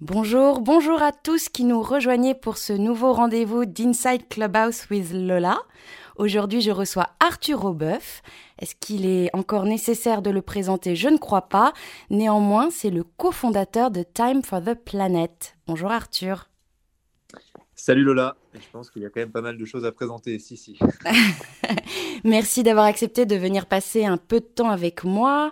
Bonjour, bonjour à tous qui nous rejoignez pour ce nouveau rendez-vous d'Inside Clubhouse with Lola. Aujourd'hui, je reçois Arthur Robeuf. Est-ce qu'il est encore nécessaire de le présenter? Je ne crois pas. Néanmoins, c'est le cofondateur de Time for the Planet. Bonjour Arthur. Salut Lola, je pense qu'il y a quand même pas mal de choses à présenter ici. Si. Merci d'avoir accepté de venir passer un peu de temps avec moi.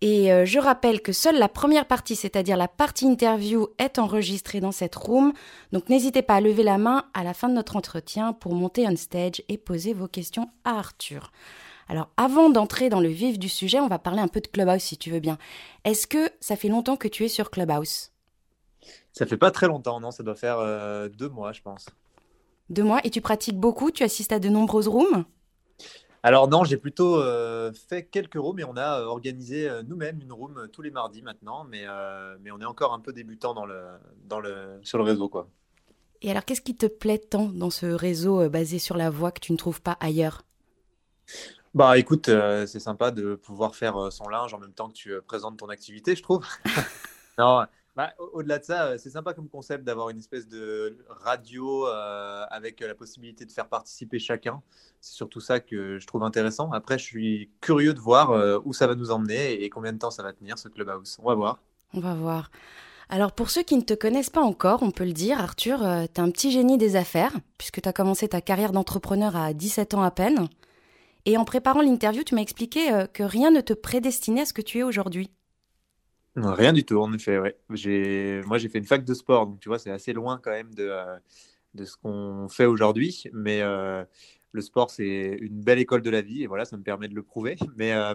Et euh, je rappelle que seule la première partie, c'est-à-dire la partie interview, est enregistrée dans cette room. Donc n'hésitez pas à lever la main à la fin de notre entretien pour monter on stage et poser vos questions à Arthur. Alors avant d'entrer dans le vif du sujet, on va parler un peu de Clubhouse si tu veux bien. Est-ce que ça fait longtemps que tu es sur Clubhouse? Ça fait pas très longtemps, non? Ça doit faire euh, deux mois, je pense. Deux mois? Et tu pratiques beaucoup? Tu assistes à de nombreuses rooms? Alors non, j'ai plutôt euh, fait quelques rooms et on a euh, organisé euh, nous-mêmes une room tous les mardis maintenant, mais, euh, mais on est encore un peu débutant dans le, dans le, sur le réseau. quoi. Et alors qu'est-ce qui te plaît tant dans ce réseau euh, basé sur la voix que tu ne trouves pas ailleurs? Bah écoute, euh, c'est sympa de pouvoir faire euh, son linge en même temps que tu euh, présentes ton activité, je trouve. Non, bah, au- au-delà de ça, euh, c'est sympa comme concept d'avoir une espèce de radio euh, avec euh, la possibilité de faire participer chacun. C'est surtout ça que je trouve intéressant. Après, je suis curieux de voir où ça va nous emmener et combien de temps ça va tenir ce Clubhouse. On va voir. On va voir. Alors pour ceux qui ne te connaissent pas encore, on peut le dire, Arthur, euh, t'es un petit génie des affaires, puisque tu as commencé ta carrière d'entrepreneur à 17 ans à peine. Et en préparant l'interview, tu m'as expliqué que rien ne te prédestinait à ce que tu es aujourd'hui. Rien du tout, en effet, ouais. Moi, j'ai fait une fac de sport, donc tu vois, c'est assez loin quand même de, euh, de ce qu'on fait aujourd'hui. Mais euh, le sport, c'est une belle école de la vie, et voilà, ça me permet de le prouver. Mais euh,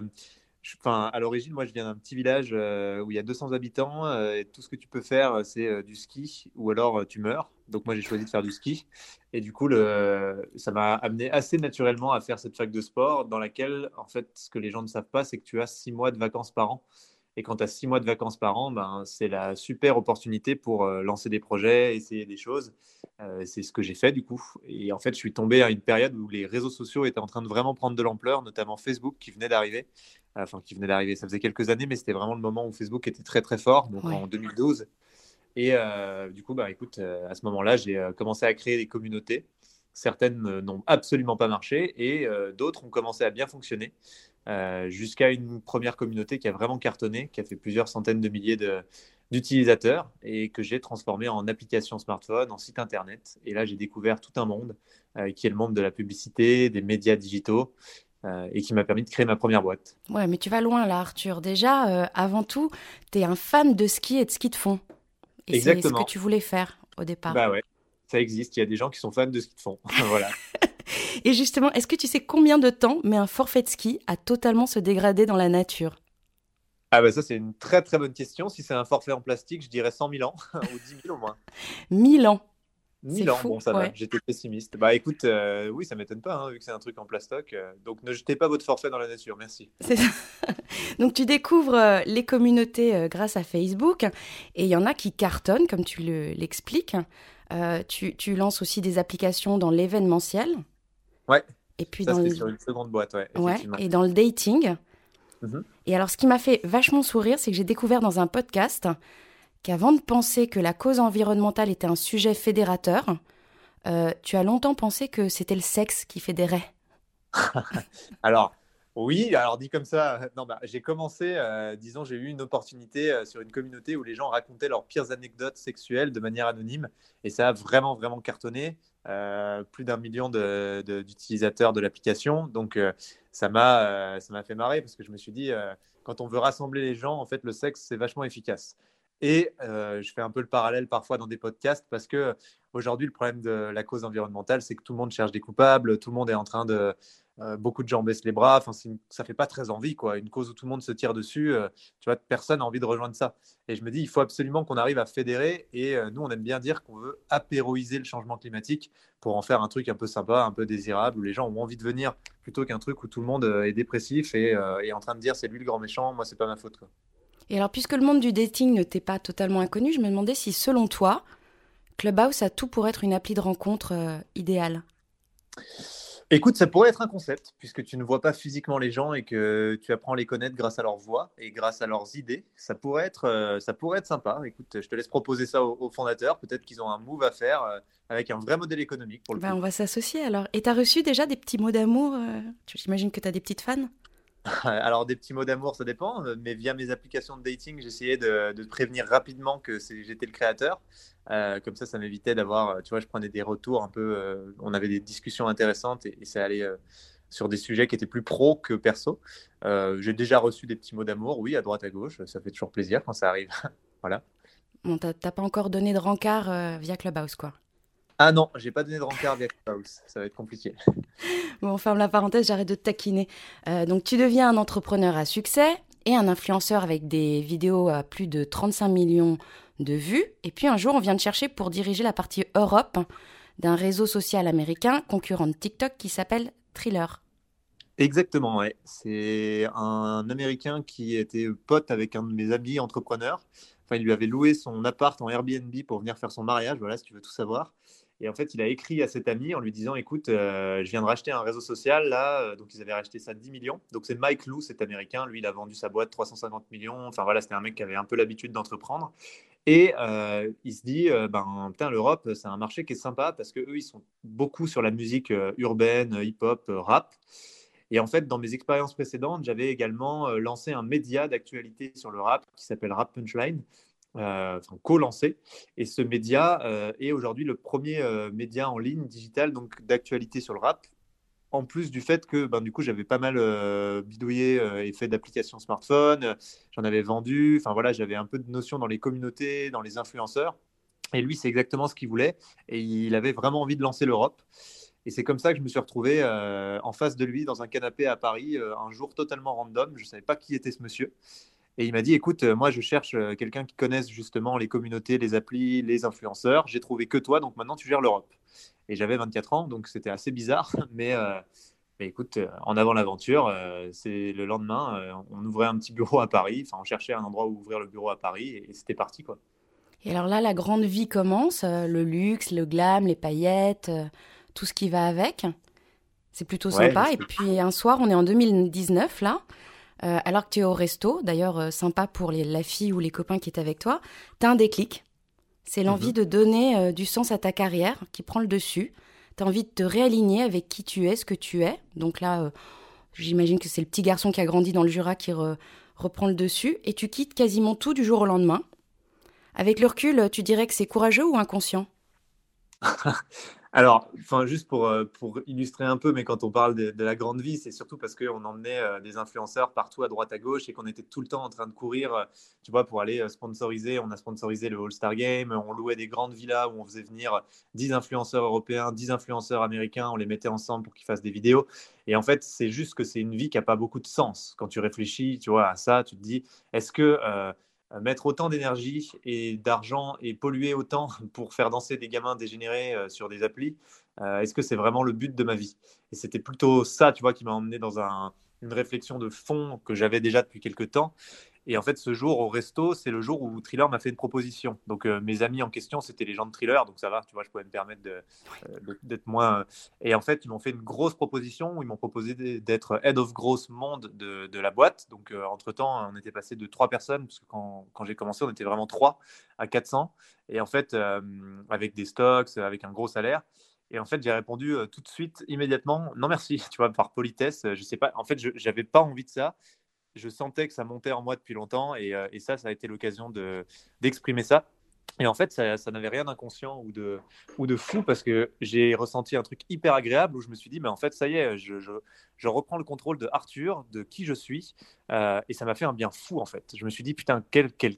à l'origine, moi, je viens d'un petit village euh, où il y a 200 habitants, et tout ce que tu peux faire, c'est du ski, ou alors tu meurs. Donc moi, j'ai choisi de faire du ski. Et du coup, ça m'a amené assez naturellement à faire cette fac de sport, dans laquelle, en fait, ce que les gens ne savent pas, c'est que tu as six mois de vacances par an. Et quand tu as six mois de vacances par an, ben, c'est la super opportunité pour euh, lancer des projets, essayer des choses. Euh, c'est ce que j'ai fait du coup. Et en fait, je suis tombé à une période où les réseaux sociaux étaient en train de vraiment prendre de l'ampleur, notamment Facebook qui venait d'arriver. Enfin, qui venait d'arriver, ça faisait quelques années, mais c'était vraiment le moment où Facebook était très très fort, donc Ouais. en 2012. Et euh, du coup, bah, écoute, à ce moment-là, j'ai commencé à créer des communautés. Certaines euh, n'ont absolument pas marché et euh, d'autres ont commencé à bien fonctionner euh, jusqu'à une première communauté qui a vraiment cartonné, qui a fait plusieurs centaines de milliers de- d'utilisateurs et que j'ai transformé en application smartphone, en site internet. Et là, j'ai découvert tout un monde euh, qui est le monde de la publicité, des médias digitaux euh, et qui m'a permis de créer ma première boîte. Ouais, mais tu vas loin là, Arthur. Déjà, euh, avant tout, t'es un fan de ski et de ski de fond. Et c'est ce que tu voulais faire au départ. Bah ouais, ça existe. Il y a des gens qui sont fans de ski de fond. voilà. Et justement, est-ce que tu sais combien de temps met un forfait de ski à totalement se dégrader dans la nature? Ah bah ça, c'est une très très bonne question. Si c'est un forfait en plastique, je dirais 100 000 ans ou 10 000 au moins. 1000 ans. 1000 C'est ans, fou, bon, ça ouais. va, j'étais pessimiste. Bah écoute, euh, oui, ça m'étonne pas, hein, vu que c'est un truc en plastoc. euh, donc ne jetez pas votre forfait dans la nature, merci. C'est ça. Donc tu découvres euh, les communautés grâce à Facebook et il y en a qui cartonnent, comme tu le- l'expliques. Euh, tu, tu lances aussi des applications dans l'événementiel. Ouais. Et puis Ça, dans le... sur une seconde boîte, ouais, Ouais, et dans le dating. Mhm. Et alors, ce qui m'a fait vachement sourire, c'est que j'ai découvert dans un podcast qu'avant de penser que la cause environnementale était un sujet fédérateur, euh, tu as longtemps pensé que c'était le sexe qui fédérait. Alors, oui, alors dit comme ça, non, bah, j'ai commencé, euh, disons, j'ai eu une opportunité euh, sur une communauté où les gens racontaient leurs pires anecdotes sexuelles de manière anonyme et ça a vraiment, vraiment cartonné. Euh, plus d'un million d'utilisateurs de, l'application. Donc, ça m'a fait marrer parce que je me suis dit, quand on veut rassembler les gens, en fait, le sexe, c'est vachement efficace. Et je fais un peu le parallèle parfois dans des podcasts parce que aujourd'hui, le problème de la cause environnementale, c'est que tout le monde cherche des coupables, tout le monde est en train de. Euh, beaucoup de gens baissent les bras, enfin, une- ça fait pas très envie, quoi. Une cause où tout le monde se tire dessus, euh, personne n'a envie de rejoindre ça. Et je me dis, il faut absolument qu'on arrive à fédérer. Et euh, nous, on aime bien dire qu'on veut apéroiser le changement climatique pour en faire un truc un peu sympa, un peu désirable, où les gens ont envie de venir, plutôt qu'un truc où tout le monde est dépressif et est en train de dire c'est lui le grand méchant, moi c'est pas ma faute. Et alors, puisque le monde du dating ne t'est pas totalement inconnu, je me demandais si, selon toi, Clubhouse a tout pour être une appli de rencontre idéale? Écoute, ça pourrait être un concept, puisque tu ne vois pas physiquement les gens et que tu apprends à les connaître grâce à leur voix et grâce à leurs idées. Ça pourrait être, euh, ça pourrait être sympa. Écoute, je te laisse proposer ça aux, fondateurs. Peut-être qu'ils ont un move à faire euh, avec un vrai modèle économique pour le ben, On va s'associer alors. Et tu as reçu déjà des petits mots d'amour euh, J'imagine que tu as des petites fans? Alors, des petits mots d'amour, ça dépend, mais via mes applications de dating, j'essayais de, de prévenir rapidement que j'étais le créateur. Euh, comme ça, ça m'évitait d'avoir, tu vois, je prenais des retours un peu, euh, on avait des discussions intéressantes et, ça allait euh, sur des sujets qui étaient plus pro que perso. J'ai déjà reçu des petits mots d'amour, oui, à droite, à gauche, ça fait toujours plaisir quand ça arrive. voilà. Bon, t'as pas encore donné de rencard via Clubhouse, quoi ah non, j'ai pas donné de rencard via Clubhouse. Ça va être compliqué. Bon, on ferme la parenthèse, j'arrête de te taquiner. donc, tu deviens un entrepreneur à succès et un influenceur avec des vidéos à plus de 35 millions de vues. Et puis un jour, on vient de chercher pour diriger la partie Europe d'un réseau social américain concurrent de TikTok qui s'appelle Thriller. Exactement, ouais. C'est un Américain qui était pote avec un de mes amis entrepreneurs. Enfin, il lui avait loué son appart en Airbnb pour venir faire son mariage, voilà, si tu veux tout savoir. Et en fait, il a écrit à cet ami en lui disant Écoute, euh, je viens de racheter un réseau social là. Euh, donc, ils avaient racheté ça 10 millions. Donc, c'est Mike Lou, cet américain. Lui, il a vendu sa boîte 350 millions. Enfin, voilà, c'était un mec qui avait un peu l'habitude d'entreprendre. Et euh, il se dit Ben, putain, l'Europe, c'est un marché qui est sympa parce qu'eux, ils sont beaucoup sur la musique urbaine, hip-hop, rap. Et en fait, dans mes expériences précédentes, j'avais également lancé un média d'actualité sur le rap qui s'appelle Rap Punchline euh, co-lancé. Et ce média euh, est aujourd'hui le premier euh, média en ligne digital donc d'actualité sur le rap. En plus du fait que ben, du coup j'avais pas mal bidouillé et fait d'applications smartphone, j'en avais vendu, enfin voilà, j'avais un peu de notion dans les communautés, dans les influenceurs. Et lui, c'est exactement ce qu'il voulait. Et il avait vraiment envie de lancer l'Europe. Et c'est comme ça que je me suis retrouvé en face de lui dans un canapé à Paris un jour totalement random. Je ne savais pas qui était ce monsieur. Et il m'a dit, écoute, euh, moi je cherche euh, quelqu'un qui connaisse justement les communautés, les applis, les influenceurs. J'ai trouvé que toi, donc maintenant tu gères l'Europe. Et j'avais 24 ans, donc c'était assez bizarre. Mais, euh, mais écoute, en avant l'aventure, c'est le lendemain, on ouvrait un petit bureau à Paris. Enfin, on cherchait un endroit où ouvrir le bureau à Paris et, c'était parti, quoi. Et alors là, la grande vie commence, le luxe, le glam, les paillettes, tout ce qui va avec. C'est plutôt sympa. Et puis un soir, on est en 2019 là. Euh, alors que tu es au resto, d'ailleurs euh, sympa pour la fille ou les copains qui est avec toi, tu as un déclic. C'est l'envie mhm. de donner euh, du sens à ta carrière qui prend le dessus. Tu as envie de te réaligner avec qui tu es, ce que tu es. Donc là, j'imagine que c'est le petit garçon qui a grandi dans le Jura qui reprend le dessus. Et tu quittes quasiment tout du jour au lendemain. Avec le recul, tu dirais que c'est courageux ou inconscient? Alors, enfin, juste pour, euh, pour illustrer un peu, mais quand on parle de, la grande vie, c'est surtout parce qu'on emmenait euh, des influenceurs partout à droite à gauche et qu'on était tout le temps en train de courir, euh, tu vois, pour aller sponsoriser. On a sponsorisé le All-Star Game, on louait des grandes villas où on faisait venir 10 influenceurs européens, 10 influenceurs américains, on les mettait ensemble pour qu'ils fassent des vidéos. Et en fait, c'est juste que c'est une vie qui n'a pas beaucoup de sens. Quand tu réfléchis, tu vois, à ça, tu te dis, est-ce que mettre autant d'énergie et d'argent et polluer autant pour faire danser des gamins dégénérés euh, sur des applis, euh, est-ce que c'est vraiment le but de ma vie? Et c'était plutôt ça, tu vois, qui m'a emmené dans une réflexion de fond que j'avais déjà depuis quelques temps et en fait, ce jour au resto, c'est le jour où Thriller m'a fait une proposition. Donc, euh, mes amis en question, c'était les gens de Thriller. Donc, ça va, tu vois, je pouvais me permettre euh, d'être moins. Euh, et en fait, ils m'ont fait une grosse proposition où ils m'ont proposé d'être head of growth monde de, de la boîte. Donc, entre-temps, on était passé de trois personnes, parce que quand, quand j'ai commencé, on était vraiment trois à 400. Et en fait, avec des stocks, avec un gros salaire. Et en fait, j'ai répondu tout de suite, immédiatement, non merci, tu vois, par politesse. Je sais pas, en fait, je n'avais pas envie de ça je sentais que ça montait en moi depuis longtemps et, euh, ça, ça a été l'occasion d'exprimer ça. Et en fait, ça, n'avait rien d'inconscient ou de, ou de fou parce que j'ai ressenti un truc hyper agréable où je me suis dit, mais en fait, ça y est, je, je, reprends le contrôle de Arthur, de qui je suis. Euh, et ça m'a fait un bien fou, en fait. Je me suis dit, putain, quel, quel,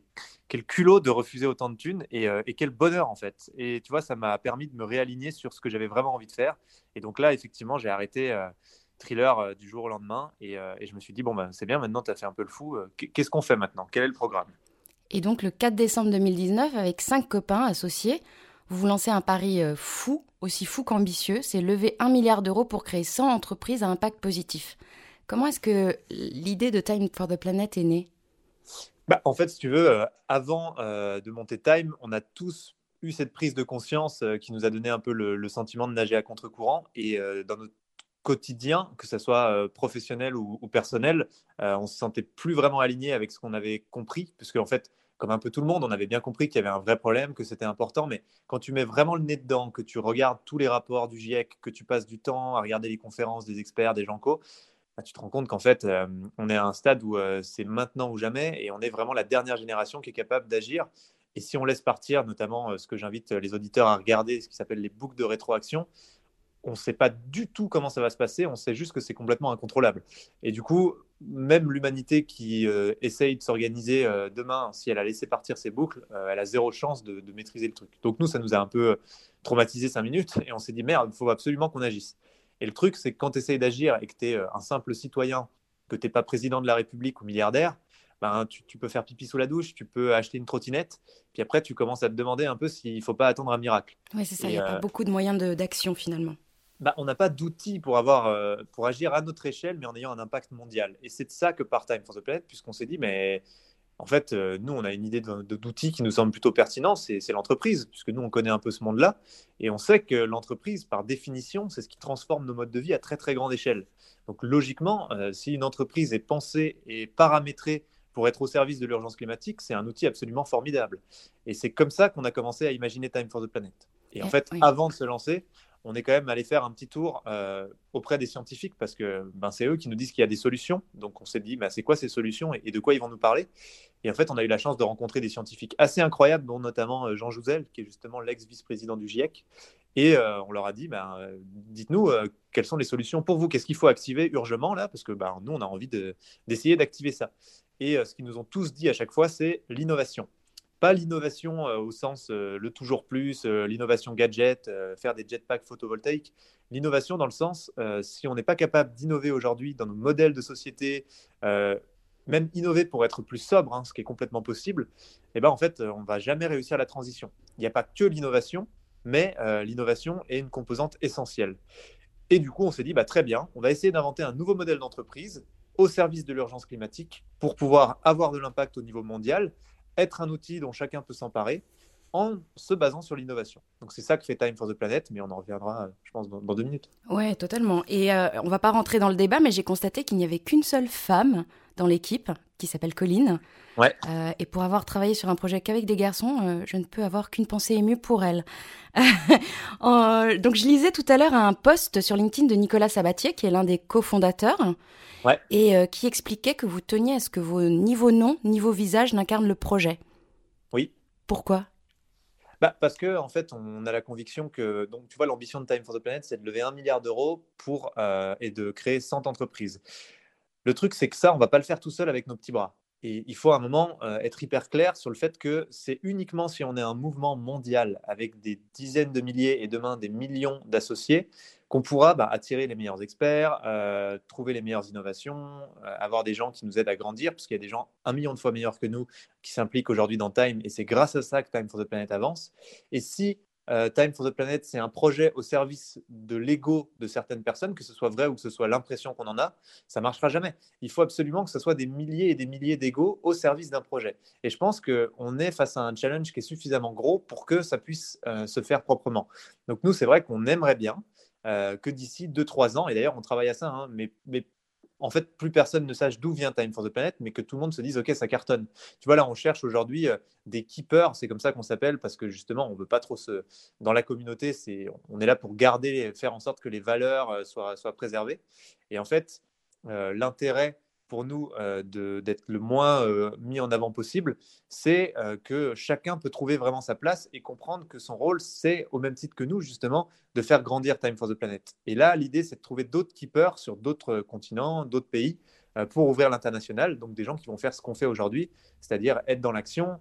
quel culot de refuser autant de thunes et, euh, et, quel bonheur, en fait. Et tu vois, ça m'a permis de me réaligner sur ce que j'avais vraiment envie de faire. Et donc là, effectivement, j'ai arrêté thriller euh, du jour au lendemain. Euh, et, je me suis dit, bon, ben, c'est bien, maintenant, tu as fait un peu le fou. Euh, qu'est-ce qu'on fait maintenant? Quel est le programme? Et donc, le 4 décembre 2019, avec cinq copains associés, vous vous lancez un pari fou, aussi fou qu'ambitieux. C'est lever un milliard d'euros pour créer 100 entreprises à impact positif. Comment est-ce que l'idée de Time for the Planet est née? Bah, En fait, si tu veux, avant de monter Time, on a tous eu cette prise de conscience qui nous a donné un peu le, le sentiment de nager à contre-courant. Et dans notre quotidien, que ce soit professionnel ou, personnel, on se sentait plus vraiment aligné avec ce qu'on avait compris, puisque en fait, comme un peu tout le monde, on avait bien compris qu'il y avait un vrai problème, que c'était important, mais quand tu mets vraiment le nez dedans, que tu regardes tous les rapports du GIEC, que tu passes du temps à regarder les conférences des experts, des gens co, bah, tu te rends compte qu'en fait, euh, on est à un stade où euh, c'est maintenant ou jamais, et on est vraiment la dernière génération qui est capable d'agir. Et si on laisse partir, notamment euh, ce que j'invite les auditeurs à regarder, ce qui s'appelle les boucles de rétroaction, on ne sait pas du tout comment ça va se passer, on sait juste que c'est complètement incontrôlable. Et du coup, même l'humanité qui euh, essaye de s'organiser euh, demain, si elle a laissé partir ses boucles, euh, elle a zéro chance de, maîtriser le truc. Donc nous, ça nous a un peu traumatisé cinq minutes et on s'est dit, merde, il faut absolument qu'on agisse. Et le truc, c'est que quand tu essayes d'agir et que tu es un simple citoyen, que tu n'es pas président de la République ou milliardaire, ben, tu, peux faire pipi sous la douche, tu peux acheter une trottinette, puis après, tu commences à te demander un peu s'il ne faut pas attendre un miracle. Oui, c'est ça, il n'y a pas beaucoup de moyens d'action finalement. Bah, on n'a pas d'outils pour, avoir, euh, pour agir à notre échelle, mais en ayant un impact mondial. Et c'est de ça que part Time for the Planet, puisqu'on s'est dit, mais en fait, euh, nous, on a une idée d'outils qui nous semble plutôt pertinent, c'est l'entreprise, puisque nous, on connaît un peu ce monde-là, et on sait que l'entreprise, par définition, c'est ce qui transforme nos modes de vie à très, très grande échelle. Donc, logiquement, euh, si une entreprise est pensée et paramétrée pour être au service de l'urgence climatique, c'est un outil absolument formidable. Et c'est comme ça qu'on a commencé à imaginer Time for the Planet. Et en eh fait, avant de se lancer, on est quand même allé faire un petit tour euh, auprès des scientifiques parce que ben, c'est eux qui nous disent qu'il y a des solutions. Donc on s'est dit, ben, c'est quoi ces solutions et, de quoi ils vont nous parler? Et en fait, on a eu la chance de rencontrer des scientifiques assez incroyables, dont notamment euh, Jean Jouzel, qui est justement l'ex-vice-président du GIEC. Et euh, on leur a dit, ben, dites-nous quelles sont les solutions pour vous, qu'est-ce qu'il faut activer urgemment là, parce que ben, nous, on a envie d'essayer d'activer ça. Et ce qu'ils nous ont tous dit à chaque fois, c'est l'innovation pas l'innovation euh, au sens euh, le toujours plus, euh, l'innovation gadget, faire des jetpacks photovoltaïques. L'innovation dans le sens, si on n'est pas capable d'innover aujourd'hui dans nos modèles de société, même innover pour être plus sobre, hein, ce qui est complètement possible, eh ben, en fait, on ne va jamais réussir la transition. Il n'y a pas que l'innovation, mais l'innovation est une composante essentielle. Et du coup, on s'est dit, bah, très bien, on va essayer d'inventer un nouveau modèle d'entreprise au service de l'urgence climatique pour pouvoir avoir de l'impact au niveau mondial être un outil dont chacun peut s'emparer en se basant sur l'innovation. Donc c'est ça que fait Time for the Planet, mais on en reviendra, je pense, dans, deux minutes. Ouais, totalement. Et euh, on va pas rentrer dans le débat, mais j'ai constaté qu'il n'y avait qu'une seule femme dans l'équipe, qui s'appelle Colline. Ouais. Euh, et pour avoir travaillé sur un projet qu'avec des garçons, euh, je ne peux avoir qu'une pensée émue pour elle. donc je lisais tout à l'heure un post sur LinkedIn de Nicolas Sabatier, qui est l'un des cofondateurs, et euh, qui expliquait que vous teniez à ce que vos niveaux nom, niveau visage n'incarnent le projet. Oui. Pourquoi? Bah, parce que en fait, on a la conviction que, donc, tu vois, l'ambition de Time for the Planet, c'est de lever un milliard d'euros pour et de créer 100 entreprises. Le truc, c'est que ça, on va pas le faire tout seul avec nos petits bras. Et il faut à un moment euh, être hyper clair sur le fait que c'est uniquement si on est un mouvement mondial avec des dizaines de milliers et demain des millions d'associés qu'on pourra bah, attirer les meilleurs experts, euh, trouver les meilleures innovations, euh, avoir des gens qui nous aident à grandir, parce qu'il y a des gens un million de fois meilleurs que nous qui s'impliquent aujourd'hui dans Time, et c'est grâce à ça que Time for the Planet avance. Et si euh, Time for the Planet, c'est un projet au service de l'ego de certaines personnes, que ce soit vrai ou que ce soit l'impression qu'on en a, ça marchera jamais. Il faut absolument que ce soit des milliers et des milliers d'égos au service d'un projet. Et je pense qu'on est face à un challenge qui est suffisamment gros pour que ça puisse euh, se faire proprement. Donc nous, c'est vrai qu'on aimerait bien euh, que d'ici 2-3 ans, et d'ailleurs on travaille à ça, hein, mais, mais en fait, plus personne ne sache d'où vient Time for the Planet, mais que tout le monde se dise, OK, ça cartonne. Tu vois, là, on cherche aujourd'hui euh, des keepers, c'est comme ça qu'on s'appelle, parce que justement, on veut pas trop se... Dans la communauté, c'est... on est là pour garder, faire en sorte que les valeurs euh, soient, soient préservées. Et en fait, euh, l'intérêt pour nous euh, d'être le moins euh, mis en avant possible, c'est euh, que chacun peut trouver vraiment sa place et comprendre que son rôle, c'est au même titre que nous, justement, de faire grandir Time for the Planet. Et là, l'idée, c'est de trouver d'autres keepers sur d'autres continents, d'autres pays, pour ouvrir l'international. Donc des gens qui vont faire ce qu'on fait aujourd'hui, c'est-à-dire être dans l'action,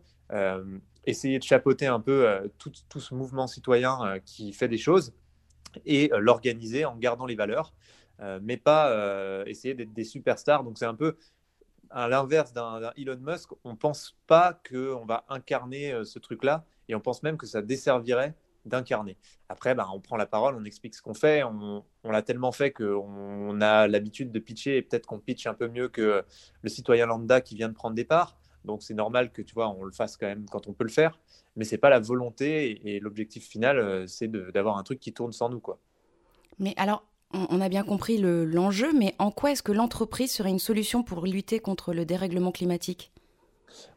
essayer de chapeauter un peu tout, tout, ce mouvement citoyen qui fait des choses et l'organiser en gardant les valeurs. Euh, mais pas euh, essayer d'être des superstars. Donc c'est un peu à l'inverse d'un Elon Musk, on pense pas qu'on va incarner euh, ce truc-là et on pense même que ça desservirait d'incarner. Après, bah, on prend la parole, on explique ce qu'on fait, on, l'a tellement fait qu'on a l'habitude de pitcher et peut-être qu'on pitch un peu mieux que le citoyen lambda qui vient de prendre des parts. Donc c'est normal que tu vois, on le fasse quand même quand on peut le faire, mais c'est pas la volonté et, l'objectif final, c'est d'avoir un truc qui tourne sans nous quoi. Mais alors, on a bien compris l'enjeu, mais en quoi est-ce que l'entreprise serait une solution pour lutter contre le dérèglement climatique?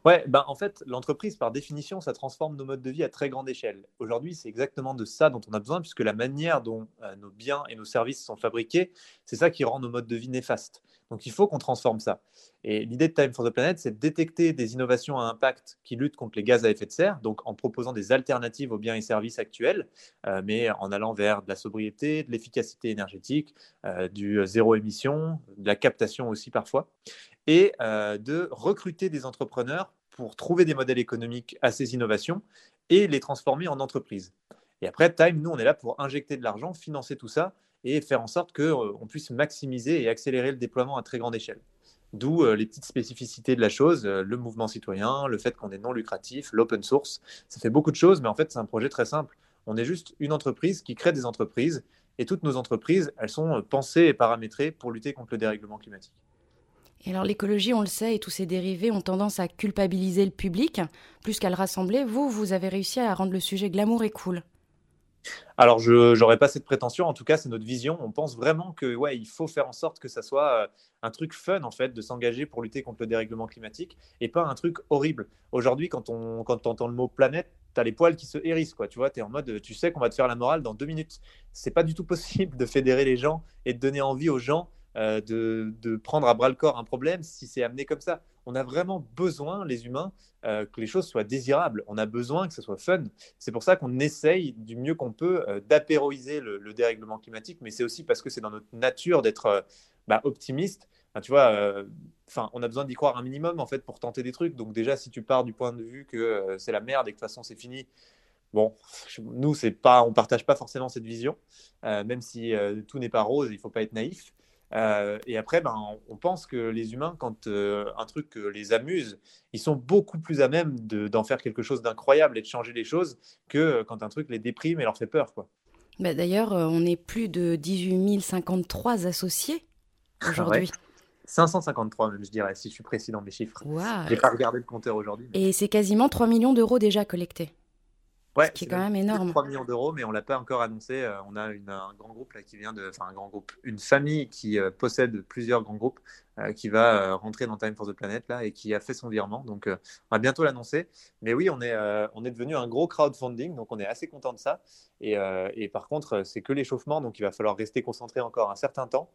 Ouais, ben en fait, l'entreprise, par définition, ça transforme nos modes de vie à très grande échelle. Aujourd'hui, c'est exactement de ça dont on a besoin, puisque la manière dont euh, nos biens et nos services sont fabriqués, c'est ça qui rend nos modes de vie néfastes. Donc, il faut qu'on transforme ça. Et l'idée de Time for the Planet, c'est de détecter des innovations à impact qui luttent contre les gaz à effet de serre, donc en proposant des alternatives aux biens et services actuels, euh, mais en allant vers de la sobriété, de l'efficacité énergétique, euh, du zéro émission, de la captation aussi parfois et de recruter des entrepreneurs pour trouver des modèles économiques à ces innovations et les transformer en entreprises. Et après, Time, nous, on est là pour injecter de l'argent, financer tout ça et faire en sorte qu'on euh, puisse maximiser et accélérer le déploiement à très grande échelle. D'où euh, les petites spécificités de la chose, le mouvement citoyen, le fait qu'on est non lucratif, l'open source. Ça fait beaucoup de choses, mais en fait, c'est un projet très simple. On est juste une entreprise qui crée des entreprises et toutes nos entreprises, elles sont pensées et paramétrées pour lutter contre le dérèglement climatique. Et alors l'écologie, on le sait, et tous ses dérivés ont tendance à culpabiliser le public plus qu'à le rassembler. Vous, vous avez réussi à rendre le sujet glamour et cool. Alors, je n'aurais pas cette prétention. En tout cas, c'est notre vision. On pense vraiment que ouais, il faut faire en sorte que ça soit euh, un truc fun en fait de s'engager pour lutter contre le dérèglement climatique et pas un truc horrible. Aujourd'hui, quand on quand entend le mot planète, tu as les poils qui se hérissent quoi. Tu vois, es en mode tu sais qu'on va te faire la morale dans deux minutes. C'est pas du tout possible de fédérer les gens et de donner envie aux gens euh, de, prendre à bras le corps un problème si c'est amené comme ça. On a vraiment besoin, les humains, euh, que les choses soient désirables. On a besoin que ce soit fun. C'est pour ça qu'on essaye du mieux qu'on peut euh, d'apéroiser le, dérèglement climatique, mais c'est aussi parce que c'est dans notre nature d'être bah, optimiste. tu vois, on a besoin d'y croire un minimum en fait pour tenter des trucs. Donc déjà, si tu pars du point de vue que c'est la merde et que de toute façon c'est fini, Bon, nous, c'est pas, on partage pas forcément cette vision, même si tout n'est pas rose, il faut pas être naïf. Euh, et après, ben, on pense que les humains, quand euh, un truc les amuse, ils sont beaucoup plus à même d'en faire quelque chose d'incroyable et de changer les choses que euh, quand un truc les déprime et leur fait peur. Quoi. Bah, D'ailleurs, on est plus de 18 053 associés aujourd'hui. 553 même, je dirais, si je suis précis dans mes chiffres. Je n'ai pas regardé le compteur aujourd'hui. Et c'est quasiment 3 millions d'euros déjà collectés. Ouais, qui est quand même énorme. 3 millions d'euros, mais on l'a pas encore annoncé. Euh, on a une, un grand groupe là, qui vient de, enfin un grand groupe, une famille qui euh, possède plusieurs grands groupes, euh, qui va rentrer dans Time for the Planet là et qui a fait son virement. Donc on va bientôt l'annoncer. Mais oui, on est, on est devenu un gros crowdfunding, donc on est assez content de ça. Et, et par contre, c'est que l'échauffement, donc il va falloir rester concentré encore un certain temps,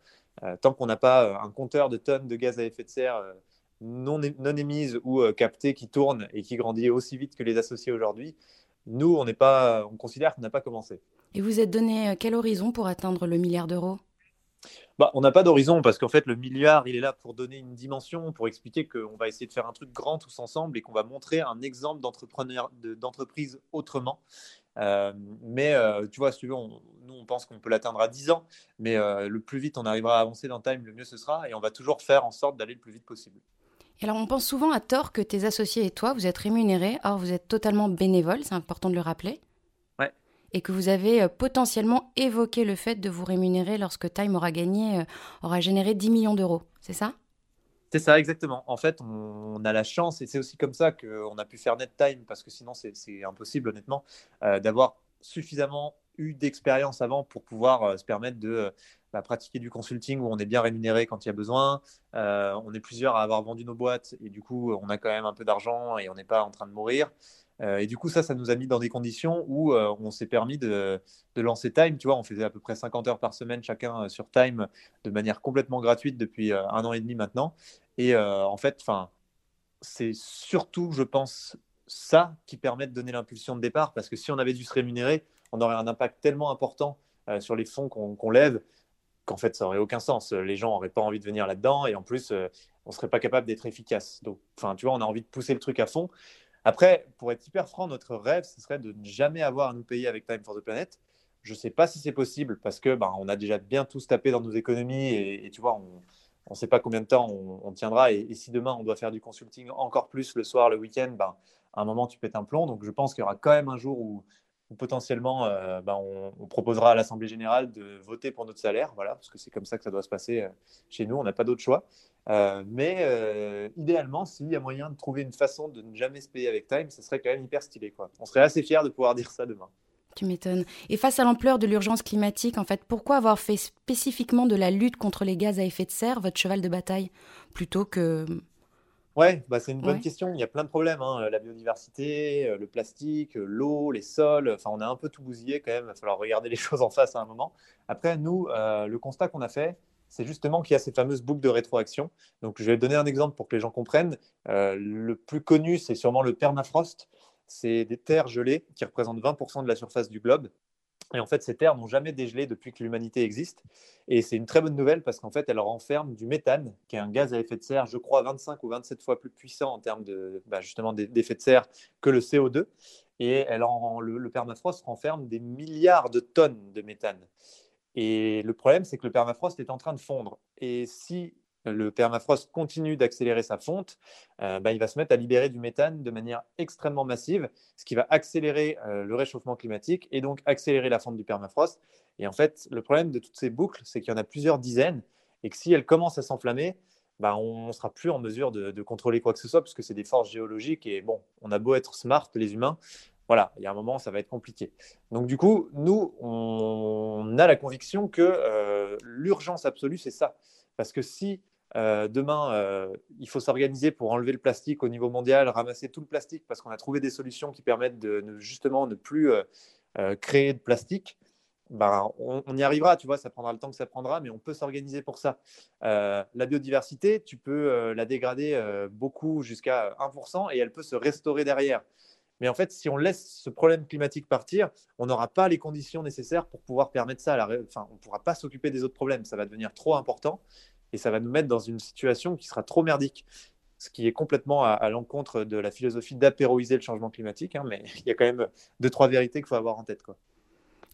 tant qu'on n'a pas un compteur de tonnes de gaz à effet de serre. Non, non émise ou capté qui tourne et qui grandit aussi vite que les associés aujourd'hui, nous, on n'est pas, on considère qu'on n'a pas commencé. Et vous êtes donné euh, quel horizon pour atteindre le milliard d'euros? Bah, on n'a pas d'horizon parce qu'en fait, le milliard, il est là pour donner une dimension, pour expliquer qu'on va essayer de faire un truc grand tous ensemble et qu'on va montrer un exemple d'entreprise autrement. Euh, mais euh, tu vois, si tu veux, nous, on pense qu'on peut l'atteindre à 10 ans, mais le plus vite on arrivera à avancer dans Time, le mieux ce sera et on va toujours faire en sorte d'aller le plus vite possible alors, on pense souvent à tort que tes associés et toi, vous êtes rémunérés. Or, vous êtes totalement bénévole, c'est important de le rappeler. Ouais. Et que vous avez euh, potentiellement évoqué le fait de vous rémunérer lorsque Time aura gagné, euh, aura généré 10 millions d'euros. C'est ça? C'est ça, exactement. En fait, on, a la chance, et c'est aussi comme ça qu'on a pu faire Net Time, parce que sinon, c'est impossible, honnêtement, euh, d'avoir suffisamment eu d'expérience avant pour pouvoir se permettre de bah, pratiquer du consulting où on est bien rémunéré quand il y a besoin. Euh, on est plusieurs à avoir vendu nos boîtes et du coup, on a quand même un peu d'argent et on n'est pas en train de mourir. Euh, et du coup, ça, ça nous a mis dans des conditions où euh, on s'est permis de, lancer Time. Tu vois, on faisait à peu près 50 heures par semaine chacun sur Time de manière complètement gratuite depuis un an et demi maintenant. Et en fait, c'est surtout, je pense, ça qui permet de donner l'impulsion de départ parce que si on avait dû se rémunérer, on aurait un impact tellement important sur les fonds qu'on lève qu'en fait, ça aurait aucun sens. Les gens n'auraient pas envie de venir là-dedans et en plus, euh, on ne serait pas capable d'être efficace. Donc, enfin, tu vois, on a envie de pousser le truc à fond. Après, pour être hyper franc, notre rêve, ce serait de ne jamais avoir à nous payer avec Time for the Planet. Je ne sais pas si c'est possible parce que ben, on a déjà bien tous tapé dans nos économies et, tu vois, on ne sait pas combien de temps on, tiendra. Et, si demain on doit faire du consulting encore plus le soir, le week-end, ben, à un moment tu pètes un plomb. Donc je pense qu'il y aura quand même un jour où potentiellement, euh, bah, on, proposera à l'Assemblée générale de voter pour notre salaire, voilà, parce que c'est comme ça que ça doit se passer euh, chez nous, on n'a pas d'autre choix. Euh, mais idéalement, s'il y a moyen de trouver une façon de ne jamais se payer avec Time, ce serait quand même hyper stylé. Quoi. On serait assez fiers de pouvoir dire ça demain. Tu m'étonnes. Et face à l'ampleur de l'urgence climatique, en fait, pourquoi avoir fait spécifiquement de la lutte contre les gaz à effet de serre votre cheval de bataille? Plutôt que Ouais, bah c'est une bonne question. Il y a plein de problèmes. Hein. La biodiversité, euh, le plastique, euh, l'eau, les sols. Enfin, on a un peu tout bousillé quand même. Il va falloir regarder les choses en face à un moment. Après, nous, euh, le constat qu'on a fait, c'est justement qu'il y a ces fameuses boucles de rétroaction. Donc, je vais donner un exemple pour que les gens comprennent. le plus connu, c'est sûrement le permafrost. C'est des terres gelées qui représentent 20% de la surface du globe. Et en fait, ces terres n'ont jamais dégelé depuis que l'humanité existe. Et c'est une très bonne nouvelle parce qu'en fait, elle renferme du méthane, qui est un gaz à effet de serre, je crois, 25 ou 27 fois plus puissant en termes de, bah, justement d'effet de serre que le CO2. Et elle en, le, permafrost renferme des milliards de tonnes de méthane. Et le problème, c'est que le permafrost est en train de fondre. Et si le permafrost continue d'accélérer sa fonte, euh, bah, il va se mettre à libérer du méthane de manière extrêmement massive, ce qui va accélérer euh, le réchauffement climatique et donc accélérer la fonte du permafrost. Et en fait, le problème de toutes ces boucles, c'est qu'il y en a plusieurs dizaines et que si elles commencent à s'enflammer, bah, on ne sera plus en mesure de, contrôler quoi que ce soit, puisque c'est des forces géologiques. Et bon, on a beau être smart, les humains, voilà, il y a un moment, ça va être compliqué. Donc du coup, nous, on a la conviction que euh, l'urgence absolue, c'est ça. Parce que si euh, demain, euh, il faut s'organiser pour enlever le plastique au niveau mondial, ramasser tout le plastique parce qu'on a trouvé des solutions qui permettent de justement ne plus euh, créer de plastique. Ben, on, y arrivera, tu vois, ça prendra le temps que ça prendra, mais on peut s'organiser pour ça. la biodiversité, tu peux la dégrader beaucoup jusqu'à 1% et elle peut se restaurer derrière. Mais en fait, si on laisse ce problème climatique partir, on n'aura pas les conditions nécessaires pour pouvoir permettre ça. Enfin, on ne pourra pas s'occuper des autres problèmes. Ça va devenir trop important et ça va nous mettre dans une situation qui sera trop merdique. Ce qui est complètement à, l'encontre de la philosophie d'apéroiser le changement climatique, hein, mais il y a quand même deux, trois vérités qu'il faut avoir en tête. Quoi.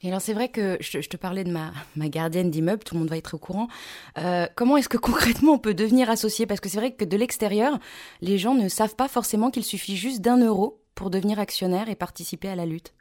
Et alors c'est vrai que je, te parlais de ma, ma gardienne d'immeuble, tout le monde va être au courant. Euh, comment est-ce que concrètement on peut devenir associé? Parce que c'est vrai que de l'extérieur, les gens ne savent pas forcément qu'il suffit juste d'un euro pour devenir actionnaire et participer à la lutte.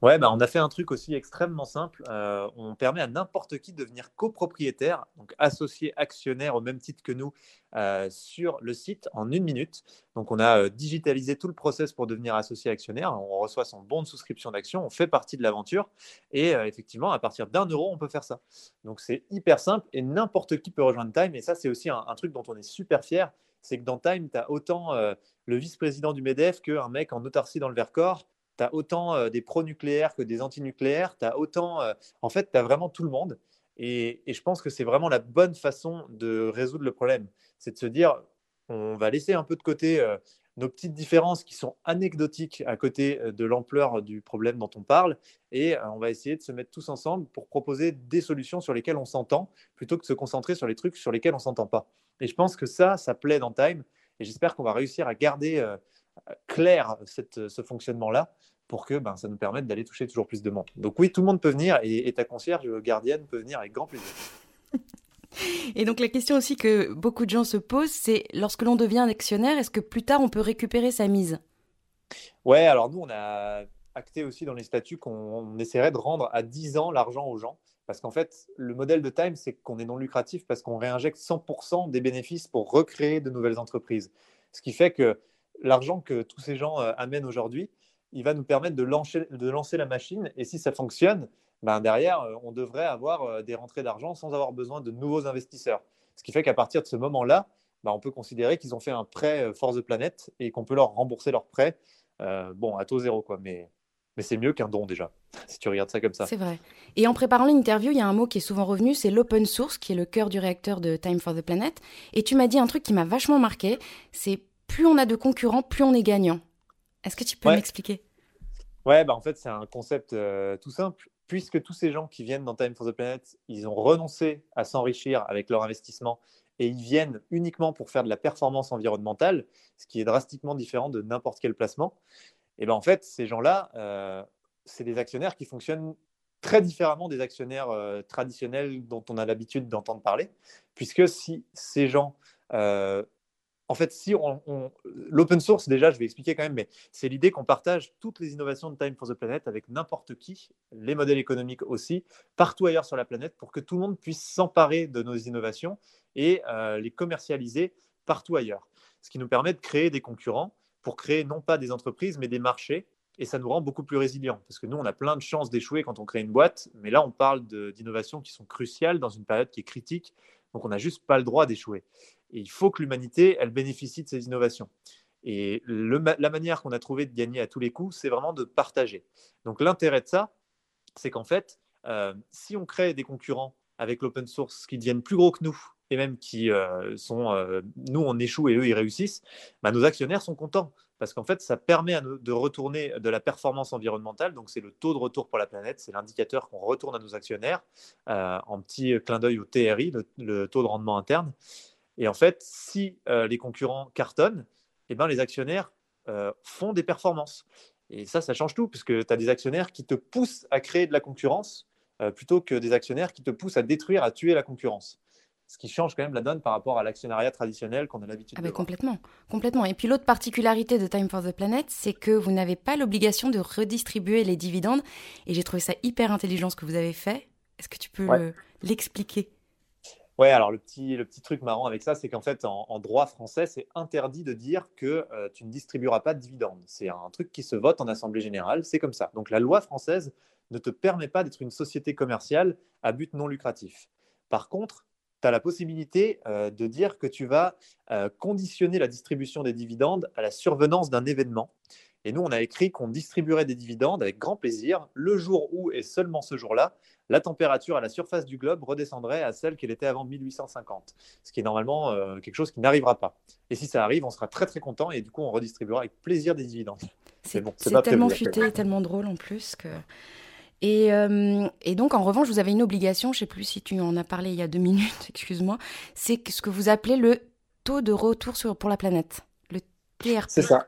Ouais, bah on a fait un truc aussi extrêmement simple. Euh, on permet à n'importe qui de devenir copropriétaire, donc associé actionnaire au même titre que nous euh, sur le site en une minute. Donc on a euh, digitalisé tout le process pour devenir associé actionnaire. On reçoit son bon de souscription d'action, on fait partie de l'aventure et effectivement à partir d'un euro on peut faire ça. Donc c'est hyper simple et n'importe qui peut rejoindre Time. Et ça c'est aussi un, un, truc dont on est super fier. C'est que dans Time, tu as autant le vice-président du MEDEF qu'un mec en autarcie dans le Vercors tu as autant euh, des pro-nucléaires que des anti-nucléaires, tu autant, euh, en fait, tu as vraiment tout le monde. Et, je pense que c'est vraiment la bonne façon de résoudre le problème. C'est de se dire, on va laisser un peu de côté euh, nos petites différences qui sont anecdotiques à côté de l'ampleur du problème dont on parle, et on va essayer de se mettre tous ensemble pour proposer des solutions sur lesquelles on s'entend, plutôt que de se concentrer sur les trucs sur lesquels on ne s'entend pas. Et je pense que ça, ça plaît dans Time, et j'espère qu'on va réussir à garder clair cette, ce fonctionnement-là pour que ben, ça nous permette d'aller toucher toujours plus de monde. Donc oui, tout le monde peut venir et, ta concierge gardienne peut venir avec grand plaisir. Et donc la question aussi que beaucoup de gens se posent, c'est lorsque l'on devient actionnaire, est-ce que plus tard on peut récupérer sa mise? Ouais, alors nous on a acté aussi dans les statuts qu'on essaierait de rendre à 10 ans l'argent aux gens. Parce qu'en fait, le modèle de Time, c'est qu'on est non lucratif parce qu'on réinjecte 100% des bénéfices pour recréer de nouvelles entreprises. Ce qui fait que l'argent que tous ces gens euh, amènent aujourd'hui, il va nous permettre de lancer, de lancer la machine. Et si ça fonctionne, ben derrière, euh, on devrait avoir euh, des rentrées d'argent sans avoir besoin de nouveaux investisseurs. Ce qui fait qu'à partir de ce moment-là, ben, on peut considérer qu'ils ont fait un prêt Force de Planète et qu'on peut leur rembourser leur prêt, bon, à taux zéro. Quoi. Mais, mais c'est mieux qu'un don déjà, si tu regardes ça comme ça. C'est vrai. Et en préparant l'interview, il y a un mot qui est souvent revenu, c'est l'open source, qui est le cœur du réacteur de Time for the Planet. Et tu m'as dit un truc qui m'a vachement marqué, c'est plus on a de concurrents, plus on est gagnant. Est-ce que tu peux m'expliquer? Ouais, bah en fait, c'est un concept euh, tout simple. Puisque tous ces gens qui viennent dans Time for the Planet, ils ont renoncé à s'enrichir avec leur investissement et ils viennent uniquement pour faire de la performance environnementale, ce qui est drastiquement différent de n'importe quel placement. Et ben en fait, ces gens-là, euh, c'est des actionnaires qui fonctionnent très différemment des actionnaires euh, traditionnels dont on a l'habitude d'entendre parler, puisque si ces gens en fait, si l'open source, déjà, je vais expliquer quand même, mais c'est l'idée qu'on partage toutes les innovations de Time for the Planet avec n'importe qui, les modèles économiques aussi, partout ailleurs sur la planète, pour que tout le monde puisse s'emparer de nos innovations et euh, les commercialiser partout ailleurs. Ce qui nous permet de créer des concurrents pour créer non pas des entreprises, mais des marchés et ça nous rend beaucoup plus résilients. Parce que nous, on a plein de chances d'échouer quand on crée une boîte, mais là, on parle d'innovations qui sont cruciales dans une période qui est critique, donc on n'a juste pas le droit d'échouer. Et il faut que l'humanité, elle bénéficie de ces innovations. Et la manière qu'on a trouvé de gagner à tous les coups, c'est vraiment de partager. Donc l'intérêt de ça, c'est qu'en fait, euh, si on crée des concurrents avec l'open source qui deviennent plus gros que nous, et même qui euh, sont, euh, nous, on échoue et eux, ils réussissent, bah, nos actionnaires sont contents parce qu'en fait, ça permet à nous de retourner de la performance environnementale. Donc, c'est le taux de retour pour la planète, c'est l'indicateur qu'on retourne à nos actionnaires en petit clin d'œil au TRI, le, taux de rendement interne. Et en fait, si les concurrents cartonnent, eh ben, les actionnaires font des performances. Et ça, ça change tout, parce que tu as des actionnaires qui te poussent à créer de la concurrence plutôt que des actionnaires qui te poussent à détruire, à tuer la concurrence ce qui change quand même la donne par rapport à l'actionnariat traditionnel qu'on a l'habitude ah de ben Complètement, complètement. Et puis l'autre particularité de Time for the Planet, c'est que vous n'avez pas l'obligation de redistribuer les dividendes. Et j'ai trouvé ça hyper intelligent ce que vous avez fait. Est-ce que tu peux l'expliquer? Ouais, alors le petit, le petit truc marrant avec ça, c'est qu'en fait, en, droit français, c'est interdit de dire que euh, tu ne distribueras pas de dividendes. C'est un truc qui se vote en Assemblée générale, c'est comme ça. Donc la loi française ne te permet pas d'être une société commerciale à but non lucratif. Par contre, tu as la possibilité euh, de dire que tu vas euh, conditionner la distribution des dividendes à la survenance d'un événement. Et nous, on a écrit qu'on distribuerait des dividendes avec grand plaisir le jour où, et seulement ce jour-là, la température à la surface du globe redescendrait à celle qu'elle était avant 1850, ce qui est normalement euh, quelque chose qui n'arrivera pas. Et si ça arrive, on sera très très content et du coup, on redistribuera avec plaisir des dividendes. C'est bon, tellement futé, tellement drôle en plus que euh, et, donc, en revanche, vous avez une obligation, je ne sais plus si tu en as parlé il y a deux minutes, excuse-moi, c'est ce que vous appelez le taux de retour pour la planète, le TRP. C'est ça.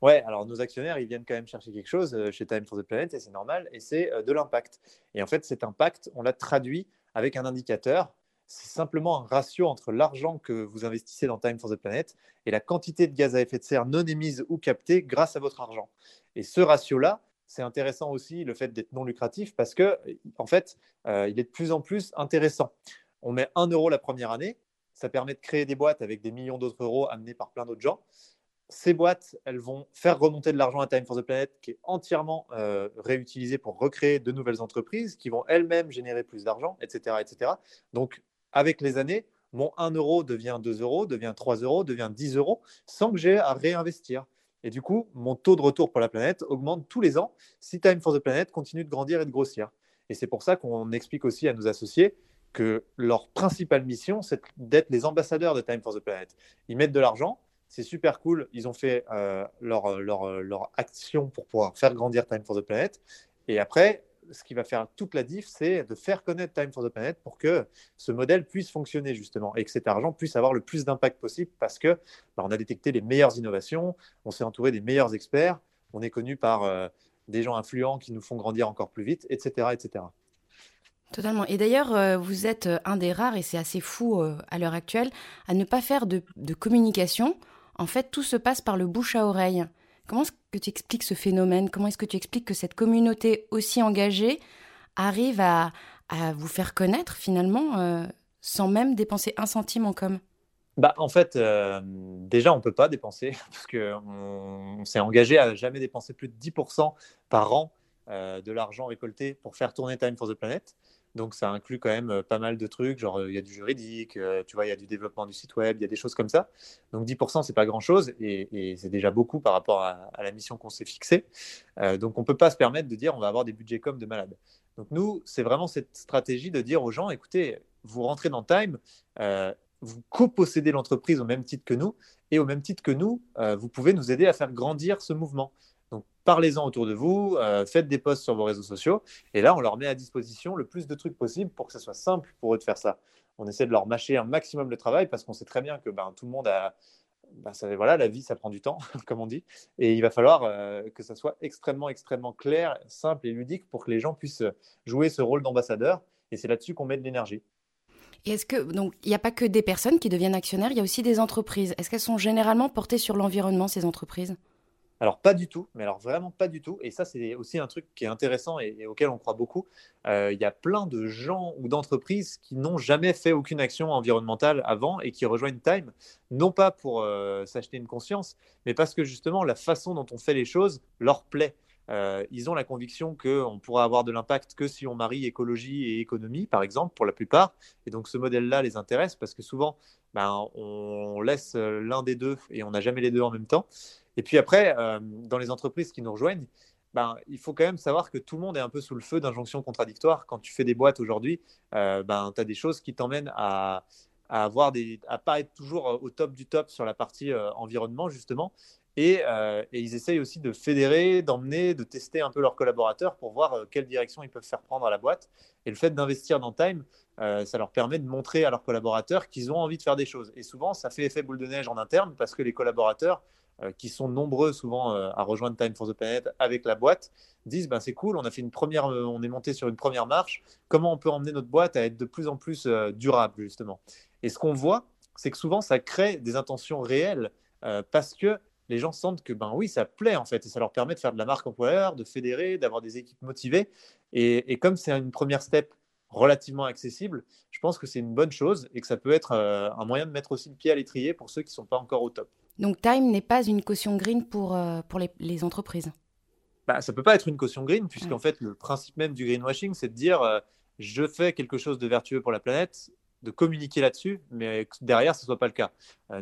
Ouais, alors nos actionnaires, ils viennent quand même chercher quelque chose euh, chez Time for the Planet, et c'est normal, et c'est euh, de l'impact. Et en fait, cet impact, on l'a traduit avec un indicateur. C'est simplement un ratio entre l'argent que vous investissez dans Time for the Planet et la quantité de gaz à effet de serre non émise ou captée grâce à votre argent. Et ce ratio-là, c'est intéressant aussi le fait d'être non lucratif parce que, en fait, euh, il est de plus en plus intéressant. On met 1 euro la première année, ça permet de créer des boîtes avec des millions d'autres euros amenés par plein d'autres gens. Ces boîtes, elles vont faire remonter de l'argent à Time for the Planet qui est entièrement euh, réutilisé pour recréer de nouvelles entreprises qui vont elles-mêmes générer plus d'argent, etc., etc. Donc, avec les années, mon 1 euro devient 2 euros, devient 3 euros, devient 10 euros sans que j'ai à réinvestir. Et du coup, mon taux de retour pour la planète augmente tous les ans si Time for the Planet continue de grandir et de grossir. Et c'est pour ça qu'on explique aussi à nos associés que leur principale mission, c'est d'être les ambassadeurs de Time for the Planet. Ils mettent de l'argent, c'est super cool, ils ont fait euh, leur, leur, leur action pour pouvoir faire grandir Time for the Planet. Et après, ce qui va faire toute la diff, c'est de faire connaître Time for the Planet pour que ce modèle puisse fonctionner justement et que cet argent puisse avoir le plus d'impact possible parce que bah, on a détecté les meilleures innovations, on s'est entouré des meilleurs experts, on est connu par euh, des gens influents qui nous font grandir encore plus vite, etc., etc. Totalement. Et d'ailleurs, euh, vous êtes euh, un des rares, et c'est assez fou à l'heure actuelle, à ne pas faire de, de communication. En fait, tout se passe par le bouche à oreille. Comment est-ce que tu expliques ce phénomène? Comment est-ce que tu expliques que cette communauté aussi engagée arrive à, vous faire connaître finalement euh, sans même dépenser un centime en com? Bah, en fait, euh, déjà, on ne peut pas dépenser parce qu'on on, s'est engagé à jamais dépenser plus de 10% par an euh, de l'argent récolté pour faire tourner Time for the Planet. Donc ça inclut quand même pas mal de trucs, genre il y a du juridique, tu vois, il y a du développement du site web, il y a des choses comme ça. Donc 10%, c'est pas grand-chose et, c'est déjà beaucoup par rapport à, la mission qu'on s'est fixée. donc on peut pas se permettre de dire on va avoir des budgets comme de malade. Donc nous, c'est vraiment cette stratégie de dire aux gens, écoutez, vous rentrez dans Time, vous copossédez l'entreprise au même titre que nous et au même titre que nous, vous pouvez nous aider à faire grandir ce mouvement. Donc, parlez-en autour de vous, euh, faites des posts sur vos réseaux sociaux, et là, on leur met à disposition le plus de trucs possible pour que ce soit simple pour eux de faire ça. On essaie de leur mâcher un maximum le travail parce qu'on sait très bien que ben, tout le monde a. Ben, ça, voilà, la vie, ça prend du temps, comme on dit, et il va falloir euh, que ça soit extrêmement, extrêmement clair, simple et ludique pour que les gens puissent jouer ce rôle d'ambassadeur, et c'est là-dessus qu'on met de l'énergie. Et est-ce que donc il n'y a pas que des personnes qui deviennent actionnaires, il y a aussi des entreprises. Est-ce qu'elles sont généralement portées sur l'environnement ces entreprises? Alors, pas du tout, mais alors vraiment pas du tout. Et ça, c'est aussi un truc qui est intéressant et, auquel on croit beaucoup. Euh, il y a plein de gens ou d'entreprises qui n'ont jamais fait aucune action environnementale avant et qui rejoignent Time, non pas pour euh, s'acheter une conscience, mais parce que justement, la façon dont on fait les choses leur plaît. euh, ils ont la conviction qu'on pourra avoir de l'impact que si on marie écologie et économie, par exemple, pour la plupart. Et donc ce modèle-là les intéresse parce que souvent, ben, on laisse l'un des deux et on n'a jamais les deux en même temps. Et puis après, euh, dans les entreprises qui nous rejoignent, ben, il faut quand même savoir que tout le monde est un peu sous le feu d'injonctions contradictoires. Quand tu fais des boîtes aujourd'hui, euh, ben, tu as des choses qui t'emmènent à, à, avoir des, à pas être toujours au top du top sur la partie environnement, justement. Euh, et, ils essayent aussi de fédérer, d'emmener, de tester un peu leurs collaborateurs pour voir euh, quelle direction ils peuvent faire prendre à la boîte. Et le fait d'investir dans Time, euh, ça leur permet de montrer à leurs collaborateurs qu'ils ont envie de faire des choses. Et souvent, ça fait effet boule de neige en interne parce que les collaborateurs, qui sont nombreux souvent à rejoindre Time for the Planet avec la boîte, disent ben, c'est cool, on a fait une première, on est monté sur une première marche. Comment on peut emmener notre boîte à être de plus en plus durable justement? Et ce qu'on voit, c'est que souvent ça crée des intentions réelles parce que les gens sentent que ben oui, ça plaît en fait, et ça leur permet de faire de la marque employeur, de fédérer, d'avoir des équipes motivées. Et, comme c'est une première step relativement accessible, je pense que c'est une bonne chose et que ça peut être euh, un moyen de mettre aussi le pied à l'étrier pour ceux qui ne sont pas encore au top. Donc Time n'est pas une caution green pour, euh, pour les, entreprises? Bah, Ça ne peut pas être une caution green, puisqu'en fait, le principe même du greenwashing, c'est de dire euh, je fais quelque chose de vertueux pour la planète, de communiquer là-dessus, mais derrière, ce ne soit pas le cas.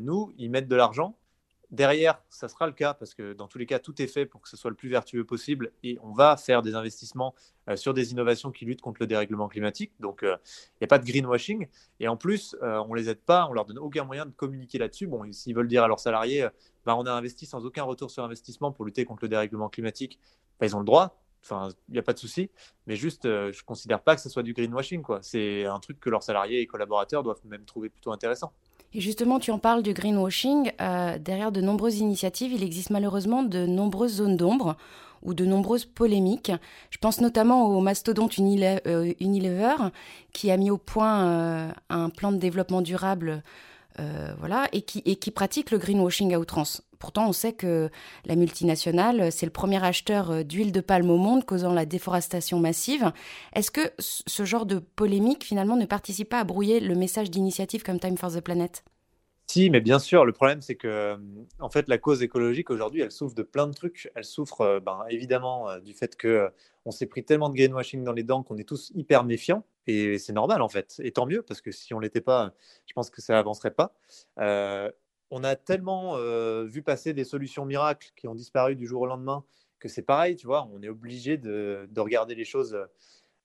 nous, ils mettent de l'argent, Derrière, ça sera le cas parce que dans tous les cas, tout est fait pour que ce soit le plus vertueux possible et on va faire des investissements euh, sur des innovations qui luttent contre le dérèglement climatique. Donc, il euh, n'y a pas de greenwashing. Et en plus, euh, on ne les aide pas, on leur donne aucun moyen de communiquer là-dessus. Bon, s'ils veulent dire à leurs salariés, bah, on a investi sans aucun retour sur investissement pour lutter contre le dérèglement climatique, bah, ils ont le droit. Enfin, il n'y a pas de souci. Mais juste, je ne considère pas que ce soit du greenwashing. C'est un truc que leurs salariés et collaborateurs doivent même trouver plutôt intéressant. Justement, tu en parles du greenwashing. Euh, derrière de nombreuses initiatives, il existe malheureusement de nombreuses zones d'ombre ou de nombreuses polémiques. Je pense notamment au mastodonte euh, Unilever qui a mis au point euh, un plan de développement durable voilà, et qui, et qui pratique le greenwashing à outrance. Pourtant, on sait que la multinationale, c'est le premier acheteur d'huile de palme au monde, causant la déforestation massive. Est-ce que ce genre de polémique, finalement, ne participe pas à brouiller le message d'initiatives comme Time for the Planet? Si, mais bien sûr, le problème, c'est que en fait, la cause écologique aujourd'hui, elle souffre de plein de trucs. Elle souffre euh, ben, évidemment euh, du fait que euh, on s'est pris tellement de greenwashing dans les dents qu'on est tous hyper méfiants. Et c'est normal, en fait. Et tant mieux, parce que si on l'était pas, je pense que ça avancerait pas on a tellement vu passer des solutions miracles qui ont disparu du jour au lendemain que c'est pareil, tu vois, on est obligé de, regarder les choses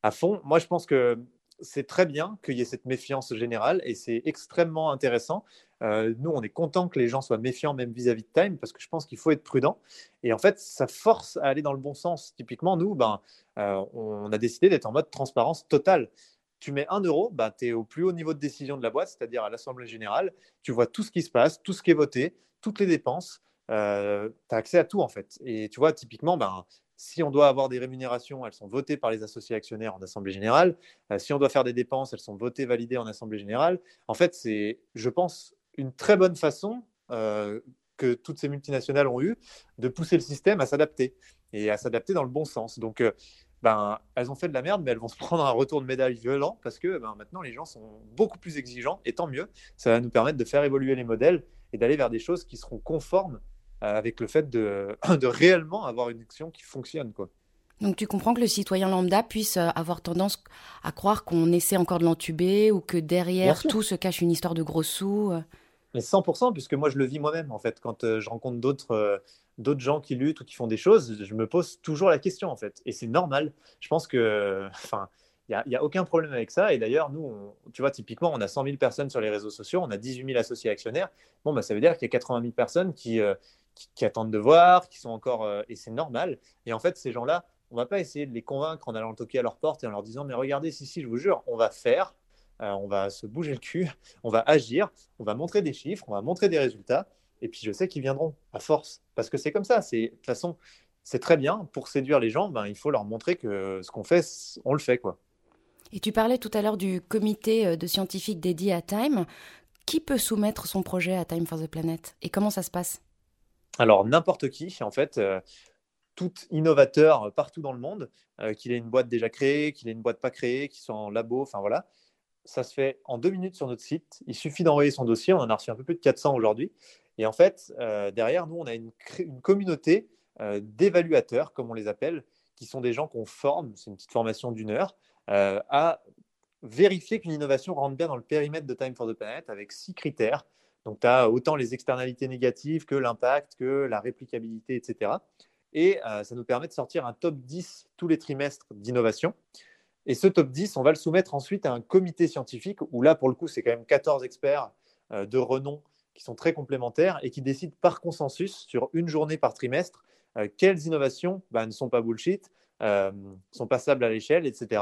à fond. Moi, je pense que c'est très bien qu'il y ait cette méfiance générale et c'est extrêmement intéressant. nous, on est content que les gens soient méfiants même vis-à-vis de Time parce que je pense qu'il faut être prudent. Et en fait, ça force à aller dans le bon sens. Typiquement, nous, ben, on a décidé d'être en mode transparence totale tu mets un euro, bah, tu es au plus haut niveau de décision de la boîte, c'est-à-dire à, l'Assemblée générale. Tu vois tout ce qui se passe, tout ce qui est voté, toutes les dépenses. Euh, tu as accès à tout en fait. Et tu vois, typiquement, ben, si on doit avoir des rémunérations, elles sont votées par les associés actionnaires en Assemblée générale. Euh, si on doit faire des dépenses, elles sont votées, validées en Assemblée générale. En fait, c'est, je pense, une très bonne façon euh, que toutes ces multinationales ont eu de pousser le système à s'adapter et à s'adapter dans le bon sens. Donc, ben, elles ont fait de la merde, mais elles vont se prendre un retour de médaille violent parce que ben, maintenant les gens sont beaucoup plus exigeants et tant mieux. Ça va nous permettre de faire évoluer les modèles et d'aller vers des choses qui seront conformes euh, avec le fait de, de réellement avoir une action qui fonctionne. Quoi. Donc tu comprends que le citoyen lambda puisse euh, avoir tendance à croire qu'on essaie encore de l'entuber ou que derrière tout se cache une histoire de gros sous. Euh. Mais 100%, puisque moi je le vis moi-même en fait. Quand je rencontre d'autres d'autres gens qui luttent ou qui font des choses, je me pose toujours la question en fait. Et c'est normal. Je pense que, enfin, il n'y a, aucun problème avec ça. Et d'ailleurs, nous, tu vois, typiquement, on a 100 000 personnes sur les réseaux sociaux, on a 18 000 associés actionnaires. Bon, bah, ça veut dire qu'il y a 80 000 personnes euh, qui, qui, attendent de voir, qui sont encore. Euh, et c'est normal. Et en fait, ces gens-là, on va pas essayer de les convaincre en allant toquer à leur porte et en leur disant Mais regardez, si, si, je vous jure, on va faire. Euh, on va se bouger le cul, on va agir, on va montrer des chiffres, on va montrer des résultats. Et puis je sais qu'ils viendront à force. Parce que c'est comme ça. C'est, de toute façon, c'est très bien. Pour séduire les gens, ben, il faut leur montrer que ce qu'on fait, on le fait. quoi. Et tu parlais tout à l'heure du comité euh, de scientifiques dédié à Time. Qui peut soumettre son projet à Time for the Planet? Et comment ça se passe? Alors, n'importe qui, en fait. Euh, tout innovateur partout dans le monde, euh, qu'il ait une boîte déjà créée, qu'il ait une boîte pas créée, qu'il soit en labo, enfin voilà. Ça se fait en deux minutes sur notre site. Il suffit d'envoyer son dossier. On en a reçu un peu plus de 400 aujourd'hui. Et en fait, euh, derrière, nous, on a une, communauté d'évaluateurs, comme on les appelle, qui sont des gens qu'on forme, c'est une petite formation d'une heure, à vérifier qu'une innovation rentre bien dans le périmètre de Time for the Planet avec six critères. Donc, tu as autant les externalités négatives que l'impact, que la réplicabilité, etc. Et ça nous permet de sortir un top 10 tous les trimestres d'innovation. Et ce top 10, on va le soumettre ensuite à un comité scientifique où là, pour le coup, c'est quand même 14 experts de renom qui sont très complémentaires et qui décident par consensus sur une journée par trimestre quelles innovations bah, ne sont pas bullshit, sont passables à l'échelle, etc.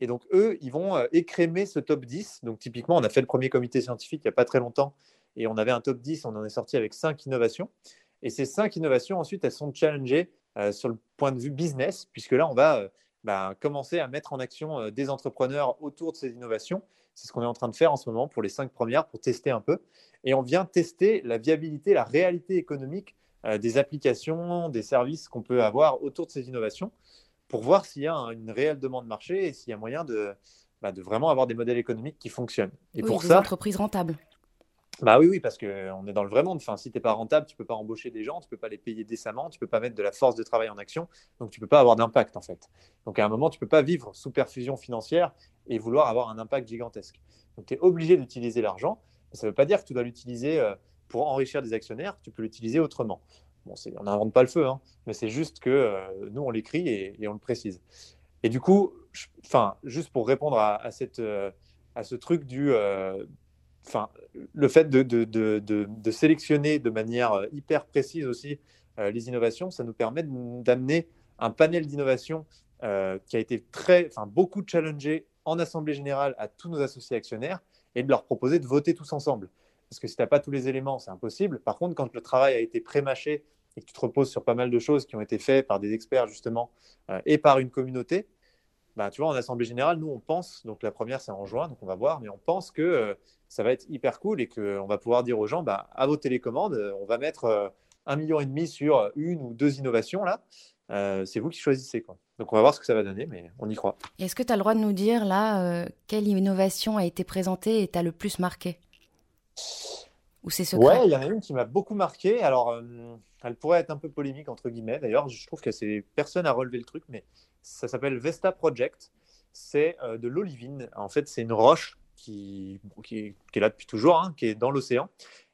Et donc, eux, ils vont euh, écrémer ce top 10. Donc, typiquement, on a fait le premier comité scientifique il n'y a pas très longtemps et on avait un top 10, on en est sorti avec cinq innovations. Et ces cinq innovations, ensuite, elles sont challengées euh, sur le point de vue business, puisque là, on va euh, bah, commencer à mettre en action des entrepreneurs autour de ces innovations. C'est ce qu'on est en train de faire en ce moment pour les cinq premières, pour tester un peu. Et on vient tester la viabilité, la réalité économique des applications, des services qu'on peut avoir autour de ces innovations pour voir s'il y a une réelle demande marché et s'il y a moyen de, bah, de vraiment avoir des modèles économiques qui fonctionnent. Et pour des ça, entreprises rentables. Bah oui, oui, parce qu'on est dans le vrai monde. Enfin, si tu n'es pas rentable, tu ne peux pas embaucher des gens, tu ne peux pas les payer décemment, tu ne peux pas mettre de la force de travail en action, donc tu ne peux pas avoir d'impact en fait. Donc à un moment, tu ne peux pas vivre sous perfusion financière et vouloir avoir un impact gigantesque. Donc tu es obligé d'utiliser l'argent. Ça ne veut pas dire que tu dois l'utiliser euh, pour enrichir des actionnaires, tu peux l'utiliser autrement. Bon, on n'invente pas le feu, hein, mais c'est juste que euh, nous, on l'écrit et, on le précise. Et du coup, enfin, juste pour répondre à, cette, euh, à ce truc du. Le fait de, de, de, de, sélectionner de manière hyper précise aussi les innovations, ça nous permet d'amener un panel d'innovation qui a été très, beaucoup challengé en assemblée générale à tous nos associés actionnaires et de leur proposer de voter tous ensemble. Parce que si tu n'as pas tous les éléments, c'est impossible. Par contre, quand le travail a été pré-mâché et que tu te reposes sur pas mal de choses qui ont été faites par des experts justement euh, et par une communauté, bah, tu vois, en assemblée générale, nous on pense, donc la première c'est en juin, donc on va voir, mais on pense que euh, ça va être hyper cool et qu'on va pouvoir dire aux gens, bah, à vos télécommandes, euh, on va mettre un million et demi sur une ou deux innovations là. c'est vous qui choisissez. Quoi. Donc on va voir ce que ça va donner, mais on y croit. Est-ce que tu as le droit de nous dire là quelle innovation a été présentée et t'a le plus marqué? Ou c'est secret? Ouais, il y en a une qui m'a beaucoup marqué. Alors, elle pourrait être un peu polémique, entre guillemets. D'ailleurs, je trouve que c'est personne à relever le truc, mais ça s'appelle Vesta Project. C'est euh, de l'olivine. En fait, c'est une roche qui, qui, est, là depuis toujours, hein, qui est dans l'océan.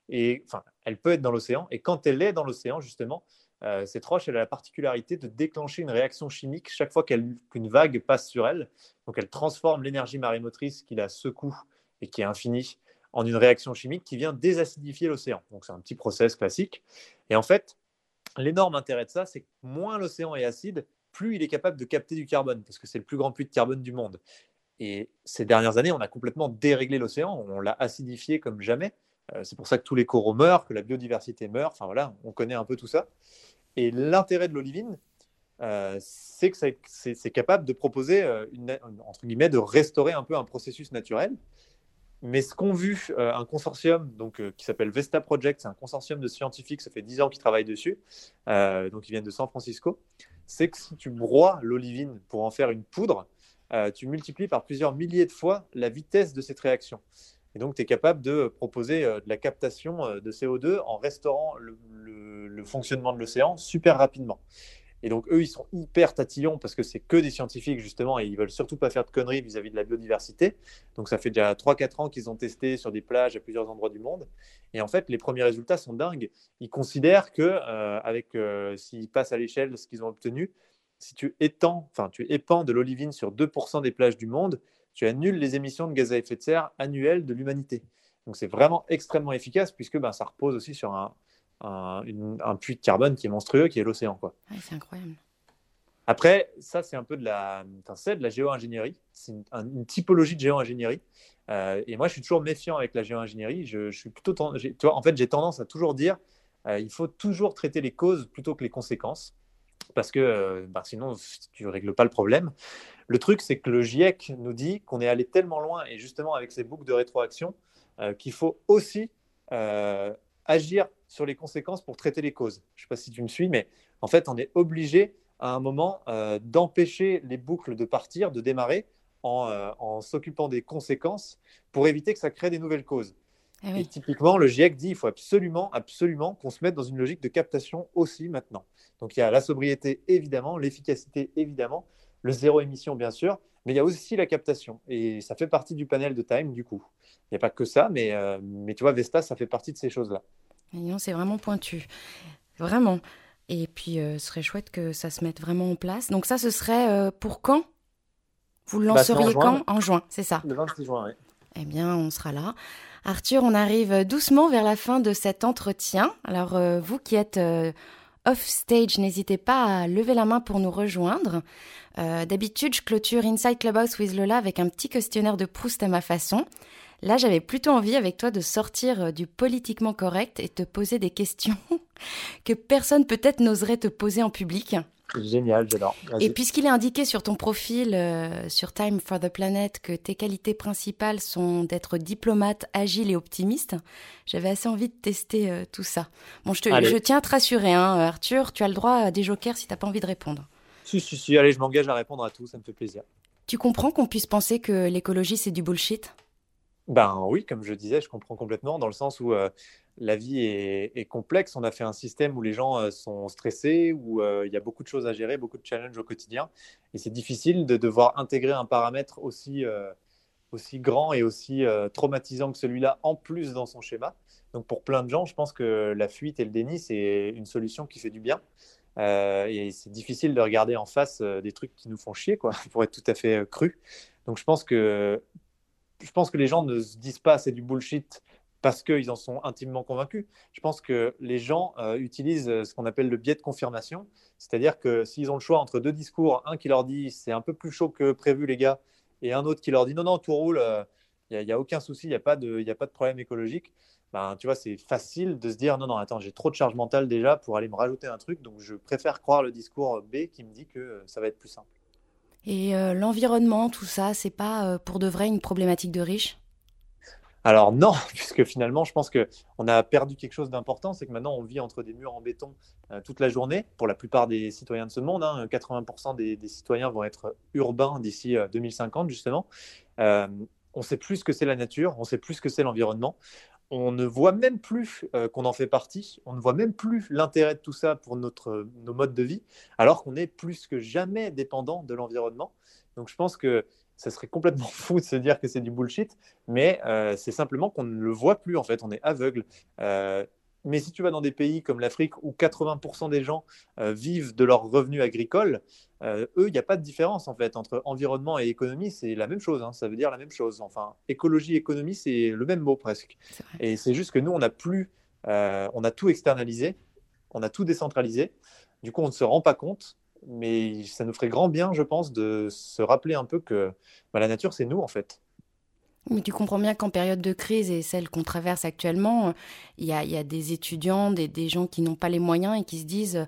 Et enfin, elle peut être dans l'océan. Et quand elle est dans l'océan, justement, euh, cette roche, a la particularité de déclencher une réaction chimique chaque fois qu'une vague passe sur elle. Donc, elle transforme l'énergie marémotrice qui la secoue et qui est infinie en une réaction chimique qui vient désacidifier l'océan. Donc, c'est un petit process classique. Et en fait, L'énorme intérêt de ça, c'est que moins l'océan est acide, plus il est capable de capter du carbone, parce que c'est le plus grand puits de carbone du monde. Et ces dernières années, on a complètement déréglé l'océan, on l'a acidifié comme jamais. Euh, c'est pour ça que tous les coraux meurent, que la biodiversité meurt. Enfin voilà, on connaît un peu tout ça. Et l'intérêt de l'olivine, euh, c'est que c'est capable de proposer, euh, une, entre guillemets, de restaurer un peu un processus naturel. Mais ce qu'ont vu un consortium donc, qui s'appelle Vesta Project, c'est un consortium de scientifiques, ça fait 10 ans qu'ils travaillent dessus, donc ils viennent de San Francisco, c'est que si tu broies l'olivine pour en faire une poudre, tu multiplies par plusieurs milliers de fois la vitesse de cette réaction. Et donc, tu es capable de proposer de la captation de CO2 en restaurant le fonctionnement de l'océan super rapidement. Et donc, eux, ils sont hyper tatillons parce que c'est que des scientifiques, justement, et ils veulent surtout pas faire de conneries vis-à-vis de la biodiversité. Donc, ça fait déjà 3-4 ans qu'ils ont testé sur des plages à plusieurs endroits du monde. Et en fait, les premiers résultats sont dingues. Ils considèrent que, euh, avec, euh, s'ils passent à l'échelle de ce qu'ils ont obtenu, si tu étends, enfin, tu épands de l'olivine sur 2% des plages du monde, tu annules les émissions de gaz à effet de serre annuelles de l'humanité. Donc, c'est vraiment extrêmement efficace puisque ben, ça repose aussi sur un, un, puits de carbone qui est monstrueux, qui est l'océan. Quoi. c'est incroyable. Après, ça, c'est un peu de la, c'est de la géo-ingénierie. C'est une, typologie de géo-ingénierie. Euh, et moi, je suis toujours méfiant avec la géo-ingénierie. Je, suis plutôt, tu vois, en fait, j'ai tendance à toujours dire, euh, il faut toujours traiter les causes plutôt que les conséquences, parce que euh, bah, sinon, tu règles pas le problème. Le truc, c'est que le GIEC nous dit qu'on est allé tellement loin, et justement avec ces boucles de rétroaction, qu'il faut aussi agir sur les conséquences pour traiter les causes. Je ne sais pas si tu me suis, mais en fait, on est obligé à un moment euh, d'empêcher les boucles de partir, de démarrer, en, euh, en s'occupant des conséquences pour éviter que ça crée des nouvelles causes. Eh et typiquement, le GIEC dit qu'il faut absolument, absolument qu'on se mette dans une logique de captation aussi maintenant. Donc il y a la sobriété évidemment, l'efficacité évidemment, le zéro émission bien sûr, mais il y a aussi la captation. Et ça fait partie du panel de Time du coup. Il n'y a pas que ça, mais, euh, mais tu vois, Vesta, ça fait partie de ces choses-là. C'est vraiment pointu. Vraiment. Et puis, euh, ce serait chouette que ça se mette vraiment en place. Donc ça, ce serait euh, pour quand? Vous le bah, lanceriez quand? En juin, c'est ça Le 26 juin, oui. Eh bien, on sera là. Arthur, on arrive doucement vers la fin de cet entretien. Alors, vous qui êtes off stage, n'hésitez pas à lever la main pour nous rejoindre. D'habitude, je clôture Inside Clubhouse with Lola avec un petit questionnaire de Proust à ma façon. Là, j'avais plutôt envie avec toi de sortir euh, du politiquement correct et te poser des questions que personne peut-être n'oserait te poser en public. Génial, j'adore. Et puisqu'il est indiqué sur ton profil euh, sur Time for the Planet que tes qualités principales sont d'être diplomate, agile et optimiste, j'avais assez envie de tester euh, tout ça. Bon, je, te, je tiens à te rassurer, hein, Arthur, tu as le droit à des jokers si tu n'as pas envie de répondre. Si, si, si, allez, je m'engage à répondre à tout, ça me fait plaisir. Tu comprends qu'on puisse penser que l'écologie, c'est du bullshit? Ben oui, comme je disais, je comprends complètement, dans le sens où euh, la vie est, complexe. On a fait un système où les gens euh, sont stressés, où euh, il y a beaucoup de choses à gérer, beaucoup de challenges au quotidien. Et c'est difficile de devoir intégrer un paramètre aussi, aussi grand et aussi traumatisant que celui-là en plus dans son schéma. Donc pour plein de gens, je pense que la fuite et le déni, c'est une solution qui fait du bien. et c'est difficile de regarder en face des trucs qui nous font chier, quoi, pour être tout à fait cru. Donc je pense que je pense que les gens ne se disent pas c'est du bullshit parce qu'ils en sont intimement convaincus. Je pense que les gens euh, utilisent euh, ce qu'on appelle le biais de confirmation, c'est-à-dire que s'ils ont le choix entre deux discours, un qui leur dit c'est un peu plus chaud que prévu les gars, et un autre qui leur dit non, non, tout roule, il euh, n'y a, aucun souci, il n'y a, pas de, a pas de problème écologique, ben, tu vois, c'est facile de se dire non, non, attends, j'ai trop de charge mentale déjà pour aller me rajouter un truc, donc je préfère croire le discours B qui me dit que ça va être plus simple. Et euh, l'environnement, tout ça, c'est pas euh, pour de vrai une problématique de riches? Alors non, puisque finalement, je pense qu'on a perdu quelque chose d'important, c'est que maintenant, on vit entre des murs en béton euh, toute la journée, pour la plupart des citoyens de ce monde. 80% hein, des, des, citoyens vont être urbains d'ici 2050, justement. on ne sait plus ce que c'est la nature, on sait plus ce que c'est l'environnement on ne voit même plus euh, qu'on en fait partie, on ne voit même plus l'intérêt de tout ça pour notre, nos modes de vie, alors qu'on est plus que jamais dépendant de l'environnement. Donc je pense que ça serait complètement fou de se dire que c'est du bullshit, mais euh, c'est simplement qu'on ne le voit plus en fait, on est aveugle. Euh, mais si tu vas dans des pays comme l'Afrique où 80% des gens euh, vivent de leurs revenus agricoles, euh, eux, il n'y a pas de différence en fait entre environnement et économie, c'est la même chose. Hein. ça veut dire la même chose. Enfin, écologie, économie, c'est le même mot presque. Et c'est juste que nous, on a plus, euh, on a tout externalisé, on a tout décentralisé. Du coup, on ne se rend pas compte. Mais ça nous ferait grand bien, je pense, de se rappeler un peu que bah, la nature, c'est nous en fait. Mais tu comprends bien qu'en période de crise et celle qu'on traverse actuellement, il y a, des étudiants, des, gens qui n'ont pas les moyens et qui se disent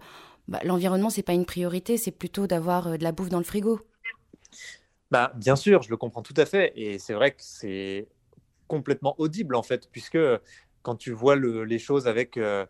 bah, l'environnement, c'est pas une priorité, c'est plutôt d'avoir euh, de la bouffe dans le frigo. Bah, bien sûr, je le comprends tout à fait. Et c'est vrai que c'est complètement audible, en fait, puisque quand tu vois les choses avec, euh,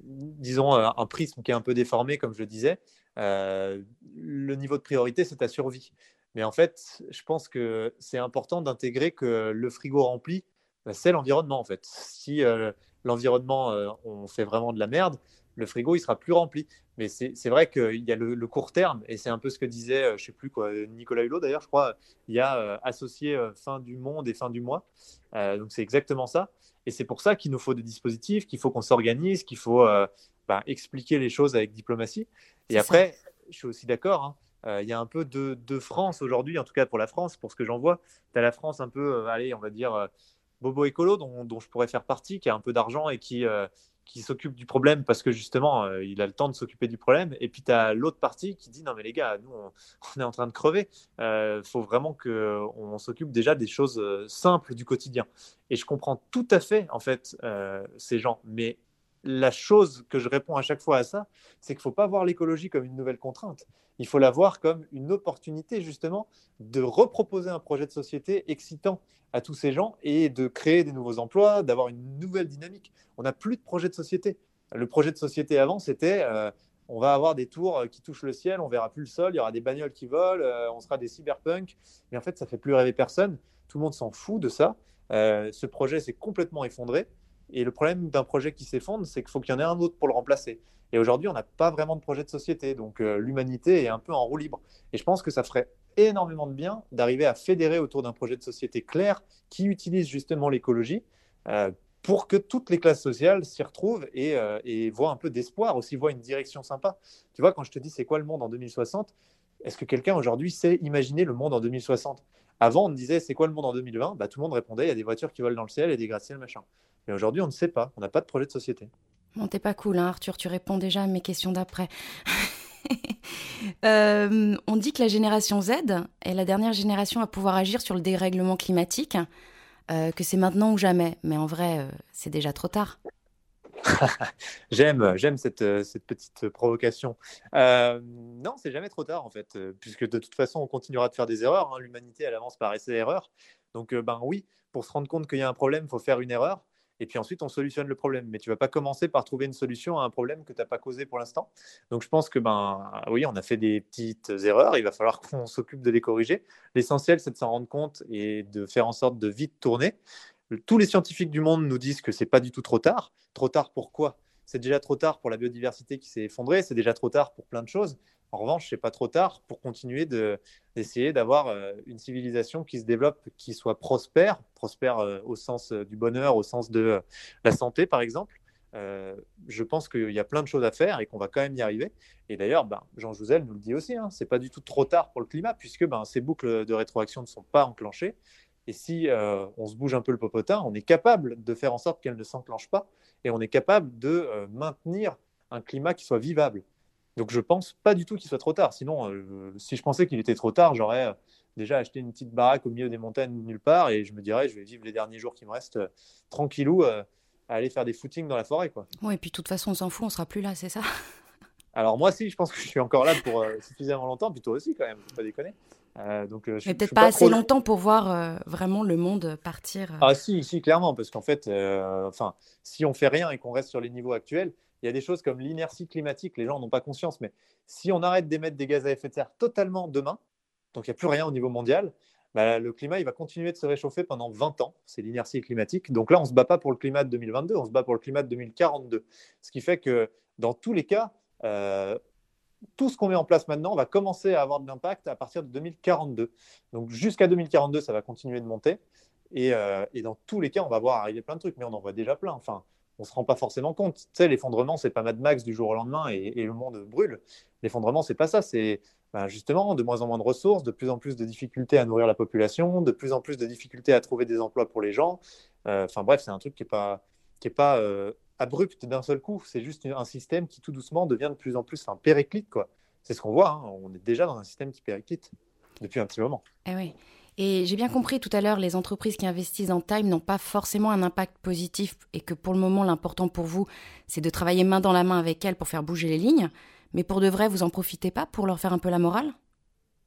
disons, euh, un prisme qui est un peu déformé, comme je disais, le niveau de priorité, c'est ta survie. Mais en fait, je pense que c'est important d'intégrer que le frigo rempli, bah, c'est l'environnement en fait. Si euh, l'environnement, euh, on fait vraiment de la merde, le frigo, il sera plus rempli. Mais c'est vrai qu'il y a le, court terme, et c'est un peu ce que disait, euh, je sais plus quoi, Nicolas Hulot d'ailleurs, je crois, il y a associé fin du monde et fin du mois. donc c'est exactement ça. Et c'est pour ça qu'il nous faut des dispositifs, qu'il faut qu'on s'organise, qu'il faut bah, expliquer les choses avec diplomatie. Et après, je suis aussi d'accord, hein, il y a un peu de, France aujourd'hui, en tout cas pour la France, pour ce que j'en vois. Tu as la France un peu, euh, allez, on va dire, euh, bobo écolo, dont, je pourrais faire partie, qui a un peu d'argent et qui, qui s'occupe du problème parce que justement, il a le temps de s'occuper du problème. Et puis tu as l'autre partie qui dit, non mais les gars, nous, on, est en train de crever. Il faut vraiment qu'on s'occupe déjà des choses simples du quotidien. Et je comprends tout à fait, en fait, ces gens. Mais la chose que je réponds à chaque fois à ça, c'est qu'il ne faut pas voir l'écologie comme une nouvelle contrainte. Il faut la voir comme une opportunité justement de reproposer un projet de société excitant à tous ces gens et de créer des nouveaux emplois, d'avoir une nouvelle dynamique. On n'a plus de projet de société. Le projet de société avant, c'était euh, on va avoir des tours qui touchent le ciel, on verra plus le sol, il y aura des bagnoles qui volent, euh, on sera des cyberpunks. Mais en fait, ça fait plus rêver personne. Tout le monde s'en fout de ça. ce projet s'est complètement effondré. Et le problème d'un projet qui s'effondre, c'est qu'il faut qu'il y en ait un autre pour le remplacer. Et aujourd'hui, on n'a pas vraiment de projet de société. Donc l'humanité est un peu en roue libre. Et je pense que ça ferait énormément de bien d'arriver à fédérer autour d'un projet de société clair qui utilise justement l'écologie pour que toutes les classes sociales s'y retrouvent et, euh, et, voient un peu d'espoir, aussi voient une direction sympa. Tu vois, quand je te dis c'est quoi le monde en 2060, est-ce que quelqu'un aujourd'hui sait imaginer le monde en 2060 Avant, on disait c'est quoi le monde en 2020 bah, Tout le monde répondait il y a des voitures qui volent dans le ciel et des gratte-ciel, machin. Mais aujourd'hui, on ne sait pas, on n'a pas de projet de société. Bon, t'es pas cool, hein, Arthur, tu réponds déjà à mes questions d'après. Euh, on dit que la génération Z est la dernière génération à pouvoir agir sur le dérèglement climatique. Euh, que c'est maintenant ou jamais. Mais en vrai, euh, c'est déjà trop tard. j'aime, j'aime cette, euh, petite provocation. non, c'est jamais trop tard en fait, puisque de toute façon, on continuera de faire des erreurs. Hein. L'humanité, elle avance par essai-erreur. Donc, ben oui, pour se rendre compte qu'il y a un problème, il faut faire une erreur et puis ensuite on solutionne le problème. Mais tu vas pas commencer par trouver une solution à un problème que tu n'as pas causé pour l'instant. Donc je pense que ben oui, on a fait des petites erreurs, il va falloir qu'on s'occupe de les corriger. L'essentiel, c'est de s'en rendre compte et de faire en sorte de vite tourner. Tous les scientifiques du monde nous disent que c'est pas du tout trop tard. Trop tard pourquoi C'est déjà trop tard pour la biodiversité qui s'est effondrée, c'est déjà trop tard pour plein de choses. En revanche, c'est pas trop tard pour continuer d'essayer d'avoir euh, une civilisation qui se développe, qui soit prospère, prospère euh, au sens euh, du bonheur, au sens de la santé, par exemple. je pense qu'il y a plein de choses à faire et qu'on va quand même y arriver. Et d'ailleurs, ben, Jean Jouzel nous le dit aussi, hein, c'est pas du tout trop tard pour le climat, puisque ben, ces boucles de rétroaction ne sont pas enclenchées. Et si on se bouge un peu le popotin, on est capable de faire en sorte qu'elles ne s'enclenchent pas et on est capable de maintenir un climat qui soit vivable. Donc je pense pas du tout qu'il soit trop tard. Sinon, euh, si je pensais qu'il était trop tard, j'aurais euh, déjà acheté une petite baraque au milieu des montagnes nulle part et je me dirais, je vais vivre les derniers jours qui me restent euh, tranquillou à aller faire des footings dans la forêt. Quoi. Ouais, et puis de toute façon, on s'en fout, on sera plus là, c'est ça? Alors moi, si, je pense que je suis encore là pour suffisamment longtemps, puis toi aussi quand même, faut pas déconner. Donc, je, Mais peut-être pas, assez longtemps pour voir vraiment le monde partir. Ah si, si, clairement, parce qu'en fait, enfin, si on fait rien et qu'on reste sur les niveaux actuels, il y a des choses comme l'inertie climatique, les gens n'ont pas conscience, mais si on arrête d'émettre des gaz à effet de serre totalement demain, donc il n'y a plus rien au niveau mondial, bah, le climat il va continuer de se réchauffer pendant 20 ans. C'est l'inertie climatique. Donc là, on ne se bat pas pour le climat de 2022, on se bat pour le climat de 2042. Ce qui fait que dans tous les cas, euh, tout ce qu'on met en place maintenant va commencer à avoir de l'impact à partir de 2042. Donc jusqu'à 2042, ça va continuer de monter. Et, euh, et, dans tous les cas, on va voir arriver plein de trucs, mais on en voit déjà plein. Enfin, on se rend pas forcément compte. Tu sais, l'effondrement, c'est pas Mad Max du jour au lendemain et, le monde brûle. L'effondrement, c'est pas ça. C'est ben, justement de moins en moins de ressources, de plus en plus de difficultés à nourrir la population, de plus en plus de difficultés à trouver des emplois pour les gens. Euh, enfin bref, c'est un truc qui est pas qui est pas euh, abrupt d'un seul coup. C'est juste un système qui tout doucement devient de plus en plus un périclite quoi. C'est ce qu'on voit. Hein. On est déjà dans un système qui périclite depuis un petit moment. Eh oui. Et j'ai bien compris tout à l'heure, les entreprises qui investissent en Time n'ont pas forcément un impact positif et que pour le moment, l'important pour vous, c'est de travailler main dans la main avec elles pour faire bouger les lignes. Mais pour de vrai, vous en profitez pas pour leur faire un peu la morale?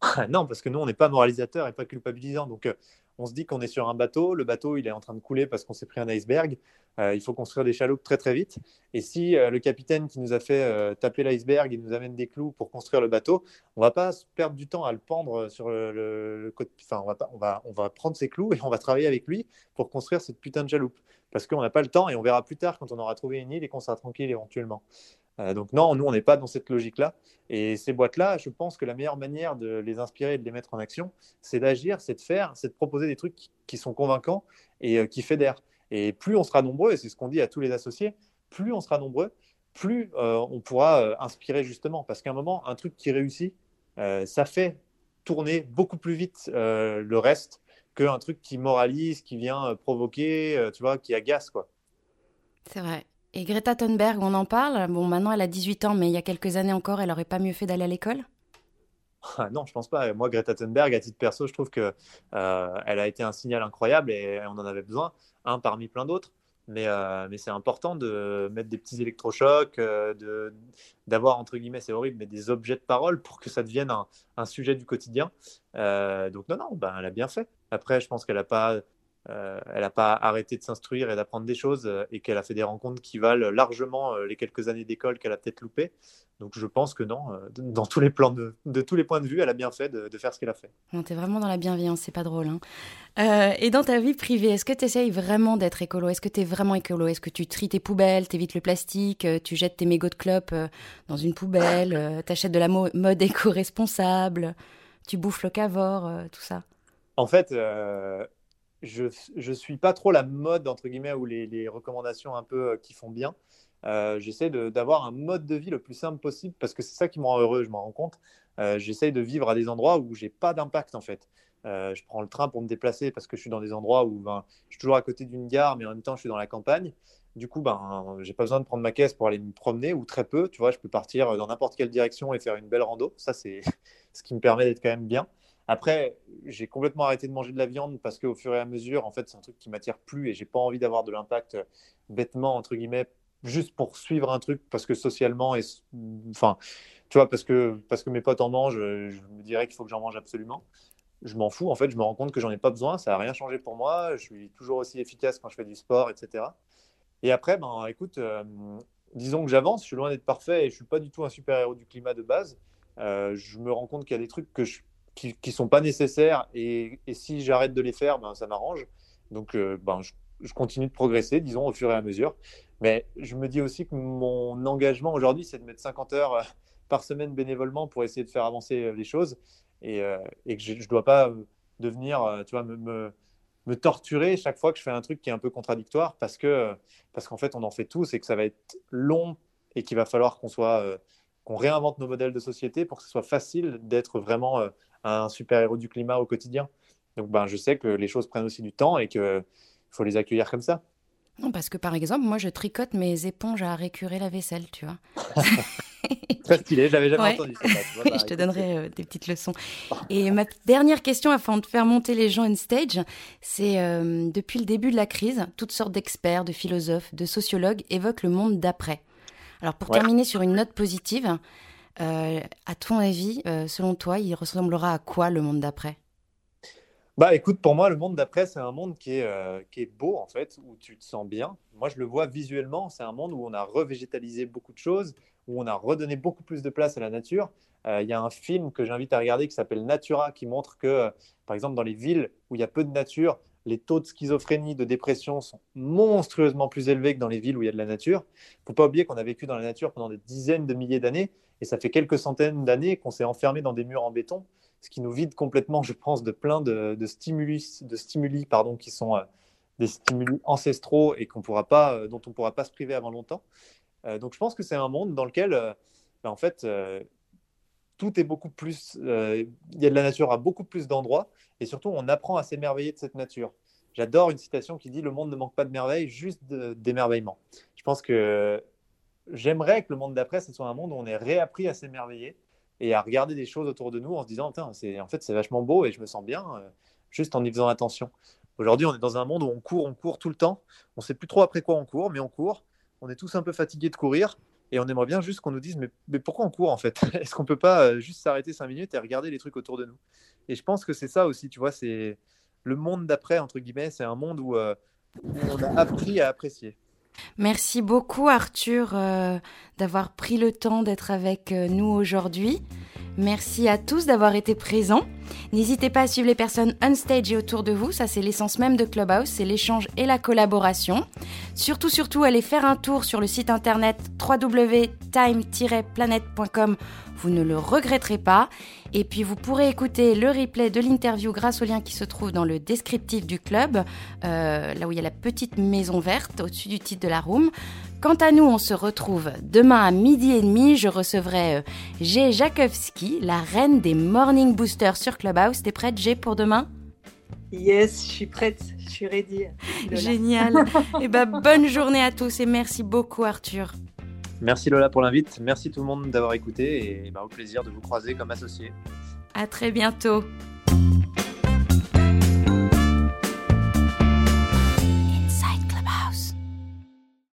Non, parce que nous, on n'est pas moralisateur et pas culpabilisant. Donc, euh, on se dit qu'on est sur un bateau, le bateau il est en train de couler parce qu'on s'est pris un iceberg, euh, il faut construire des chaloupes très très vite. Et si euh, le capitaine qui nous a fait euh, taper l'iceberg, il nous amène des clous pour construire le bateau, on va pas perdre du temps à le pendre sur le, côté. Enfin, on va, on, va, on va prendre ses clous et on va travailler avec lui pour construire cette putain de chaloupe. Parce qu'on n'a pas le temps et on verra plus tard quand on aura trouvé une île et qu'on sera tranquille éventuellement. Donc non, nous, on n'est pas dans cette logique-là. Et ces boîtes-là, je pense que la meilleure manière de les inspirer et de les mettre en action, c'est d'agir, c'est de faire, c'est de proposer des trucs qui, sont convaincants et qui fédèrent. Et plus on sera nombreux, et c'est ce qu'on dit à tous les associés, plus on sera nombreux, plus euh, on pourra inspirer justement. Parce qu'à un moment, un truc qui réussit, ça fait tourner beaucoup plus vite le reste qu'un truc qui moralise, qui vient provoquer, tu vois, qui agace, quoi. C'est vrai. Et Greta Thunberg, on en parle. Bon, maintenant elle a 18 ans, mais il y a quelques années encore, elle aurait pas mieux fait d'aller à l'école? Non, je pense pas. Moi, Greta Thunberg, à titre perso, je trouve que euh, elle a été un signal incroyable et on en avait besoin, un parmi plein d'autres. Mais, euh, c'est important de mettre des petits électrochocs, euh, d'avoir entre guillemets, c'est horrible, mais des objets de parole pour que ça devienne un, sujet du quotidien. donc non, non, ben, elle a bien fait. Après, je pense qu'elle n'a pas elle n'a pas arrêté de s'instruire et d'apprendre des choses et qu'elle a fait des rencontres qui valent largement les quelques années d'école qu'elle a peut-être loupées. Donc je pense que non, euh, dans tous les plans de, tous les points de vue, elle a bien fait de, faire ce qu'elle a fait. Tu es vraiment dans la bienveillance, c'est pas drôle. Hein. Euh, et dans ta vie privée, est-ce que tu essayes vraiment d'être écolo? Est-ce que tu es vraiment écolo? Est-ce que tu tries tes poubelles, évites le plastique, euh, tu jettes tes mégots de clope dans une poubelle, tu achètes de la mode éco-responsable, tu bouffes le cavor, tout ça? En fait, je ne suis pas trop la mode, entre guillemets, ou les, recommandations un peu qui font bien. Euh, j'essaie d'avoir un mode de vie le plus simple possible parce que c'est ça qui me rend heureux, je m'en rends compte. Euh, j'essaie de vivre à des endroits où j'ai pas d'impact en fait. Euh, je prends le train pour me déplacer parce que je suis dans des endroits où ben, je suis toujours à côté d'une gare, mais en même temps je suis dans la campagne. Du coup, ben, j'ai pas besoin de prendre ma caisse pour aller me promener ou très peu. Tu vois, je peux partir dans n'importe quelle direction et faire une belle rando. Ça, c'est ce qui me permet d'être quand même bien. Après, j'ai complètement arrêté de manger de la viande parce qu'au fur et à mesure, en fait, c'est un truc qui m'attire plus et j'ai pas envie d'avoir de l'impact bêtement entre guillemets juste pour suivre un truc parce que socialement, et, enfin, tu vois, parce que, parce que mes potes en mangent, je me dirais qu'il faut que j'en mange absolument. Je m'en fous, en fait, je me rends compte que j'en ai pas besoin, ça n'a rien changé pour moi, je suis toujours aussi efficace quand je fais du sport, etc. Et après, ben, écoute, euh, disons que j'avance, je suis loin d'être parfait et je suis pas du tout un super-héros du climat de base. Euh, je me rends compte qu'il y a des trucs que qui ne sont pas nécessaires et, si j'arrête de les faire, ben, ça m'arrange. Donc, euh, ben, je, continue de progresser, disons, au fur et à mesure. Mais je me dis aussi que mon engagement aujourd'hui, c'est de mettre 50 heures euh, par semaine bénévolement pour essayer de faire avancer euh, les choses et, et que je ne dois pas devenir, tu vois, me, me, torturer chaque fois que je fais un truc qui est un peu contradictoire parce que parce qu'en fait, on en fait tous et que ça va être long et qu'il va falloir qu'on soit qu'on réinvente nos modèles de société pour que ce soit facile d'être vraiment un super-héros du climat au quotidien. Donc, ben, je sais que les choses prennent aussi du temps et qu'il faut les accueillir comme ça. Non, parce que par exemple, moi, je tricote mes éponges à récurer la vaisselle, tu vois. Très stylé, j'avais jamais entendu ça. je te donnerai euh, des petites leçons. Et ma dernière question, afin de faire monter les gens on stage, c'est euh, depuis le début de la crise, toutes sortes d'experts, de philosophes, de sociologues évoquent le monde d'après. Alors pour terminer sur une note positive, à ton avis, selon toi, il ressemblera à quoi le monde d'après? Bah écoute, pour moi, le monde d'après, c'est un monde qui est, euh, qui est beau en fait, où tu te sens bien. Moi, je le vois visuellement, c'est un monde où on a revégétalisé beaucoup de choses, où on a redonné beaucoup plus de place à la nature. Euh, il y a un film que j'invite à regarder qui s'appelle Natura, qui montre que, euh, par exemple, dans les villes où il y a peu de nature, les taux de schizophrénie, de dépression sont monstrueusement plus élevés que dans les villes où il y a de la nature. Il ne faut pas oublier qu'on a vécu dans la nature pendant des dizaines de milliers d'années, et ça fait quelques centaines d'années qu'on s'est enfermé dans des murs en béton ce qui nous vide complètement, je pense, de plein de, stimulus, de stimuli pardon, qui sont euh, des stimuli ancestraux et euh, dont on ne pourra pas se priver avant longtemps. Euh, donc je pense que c'est un monde dans lequel, ben, en fait, tout est beaucoup plus, il y a de la nature à beaucoup plus d'endroits et surtout on apprend à s'émerveiller de cette nature. J'adore une citation qui dit le monde ne manque pas de merveilles, juste d'émerveillement. Je pense que j'aimerais que le monde d'après ce soit un monde où on ait réappris à s'émerveiller et à regarder des choses autour de nous en se disant, en fait, c'est vachement beau et je me sens bien euh, juste en y faisant attention. Aujourd'hui, on est dans un monde où on court, on court tout le temps. On ne sait plus trop après quoi on court, mais on court. On est tous un peu fatigués de courir et on aimerait bien juste qu'on nous dise, mais, pourquoi on court en fait? Est-ce qu'on ne peut pas euh, juste s'arrêter cinq minutes et regarder les trucs autour de nous? Et je pense que c'est ça aussi, tu vois, c'est le monde d'après, entre guillemets, c'est un monde où, euh, où on a appris à apprécier. Merci beaucoup Arthur euh, d'avoir pris le temps d'être avec euh, nous aujourd'hui. Merci à tous d'avoir été présents. N'hésitez pas à suivre les personnes on et autour de vous, ça c'est l'essence même de Clubhouse, c'est l'échange et la collaboration. Surtout, surtout, allez faire un tour sur le site internet www.time-planet.com, vous ne le regretterez pas. Et puis vous pourrez écouter le replay de l'interview grâce au lien qui se trouve dans le descriptif du club, euh, là où il y a la petite maison verte au-dessus du titre de la room. Quant à nous, on se retrouve demain à midi et demi. Je recevrai euh, G. Jakowski, la reine des Morning Boosters sur Clubhouse. T'es prête, G, pour demain? Yes, je suis prête, je suis ready. Génial. et eh ben, bonne journée à tous et merci beaucoup, Arthur. Merci Lola pour l'invite. Merci tout le monde d'avoir écouté et bah, au plaisir de vous croiser comme associé. À très bientôt.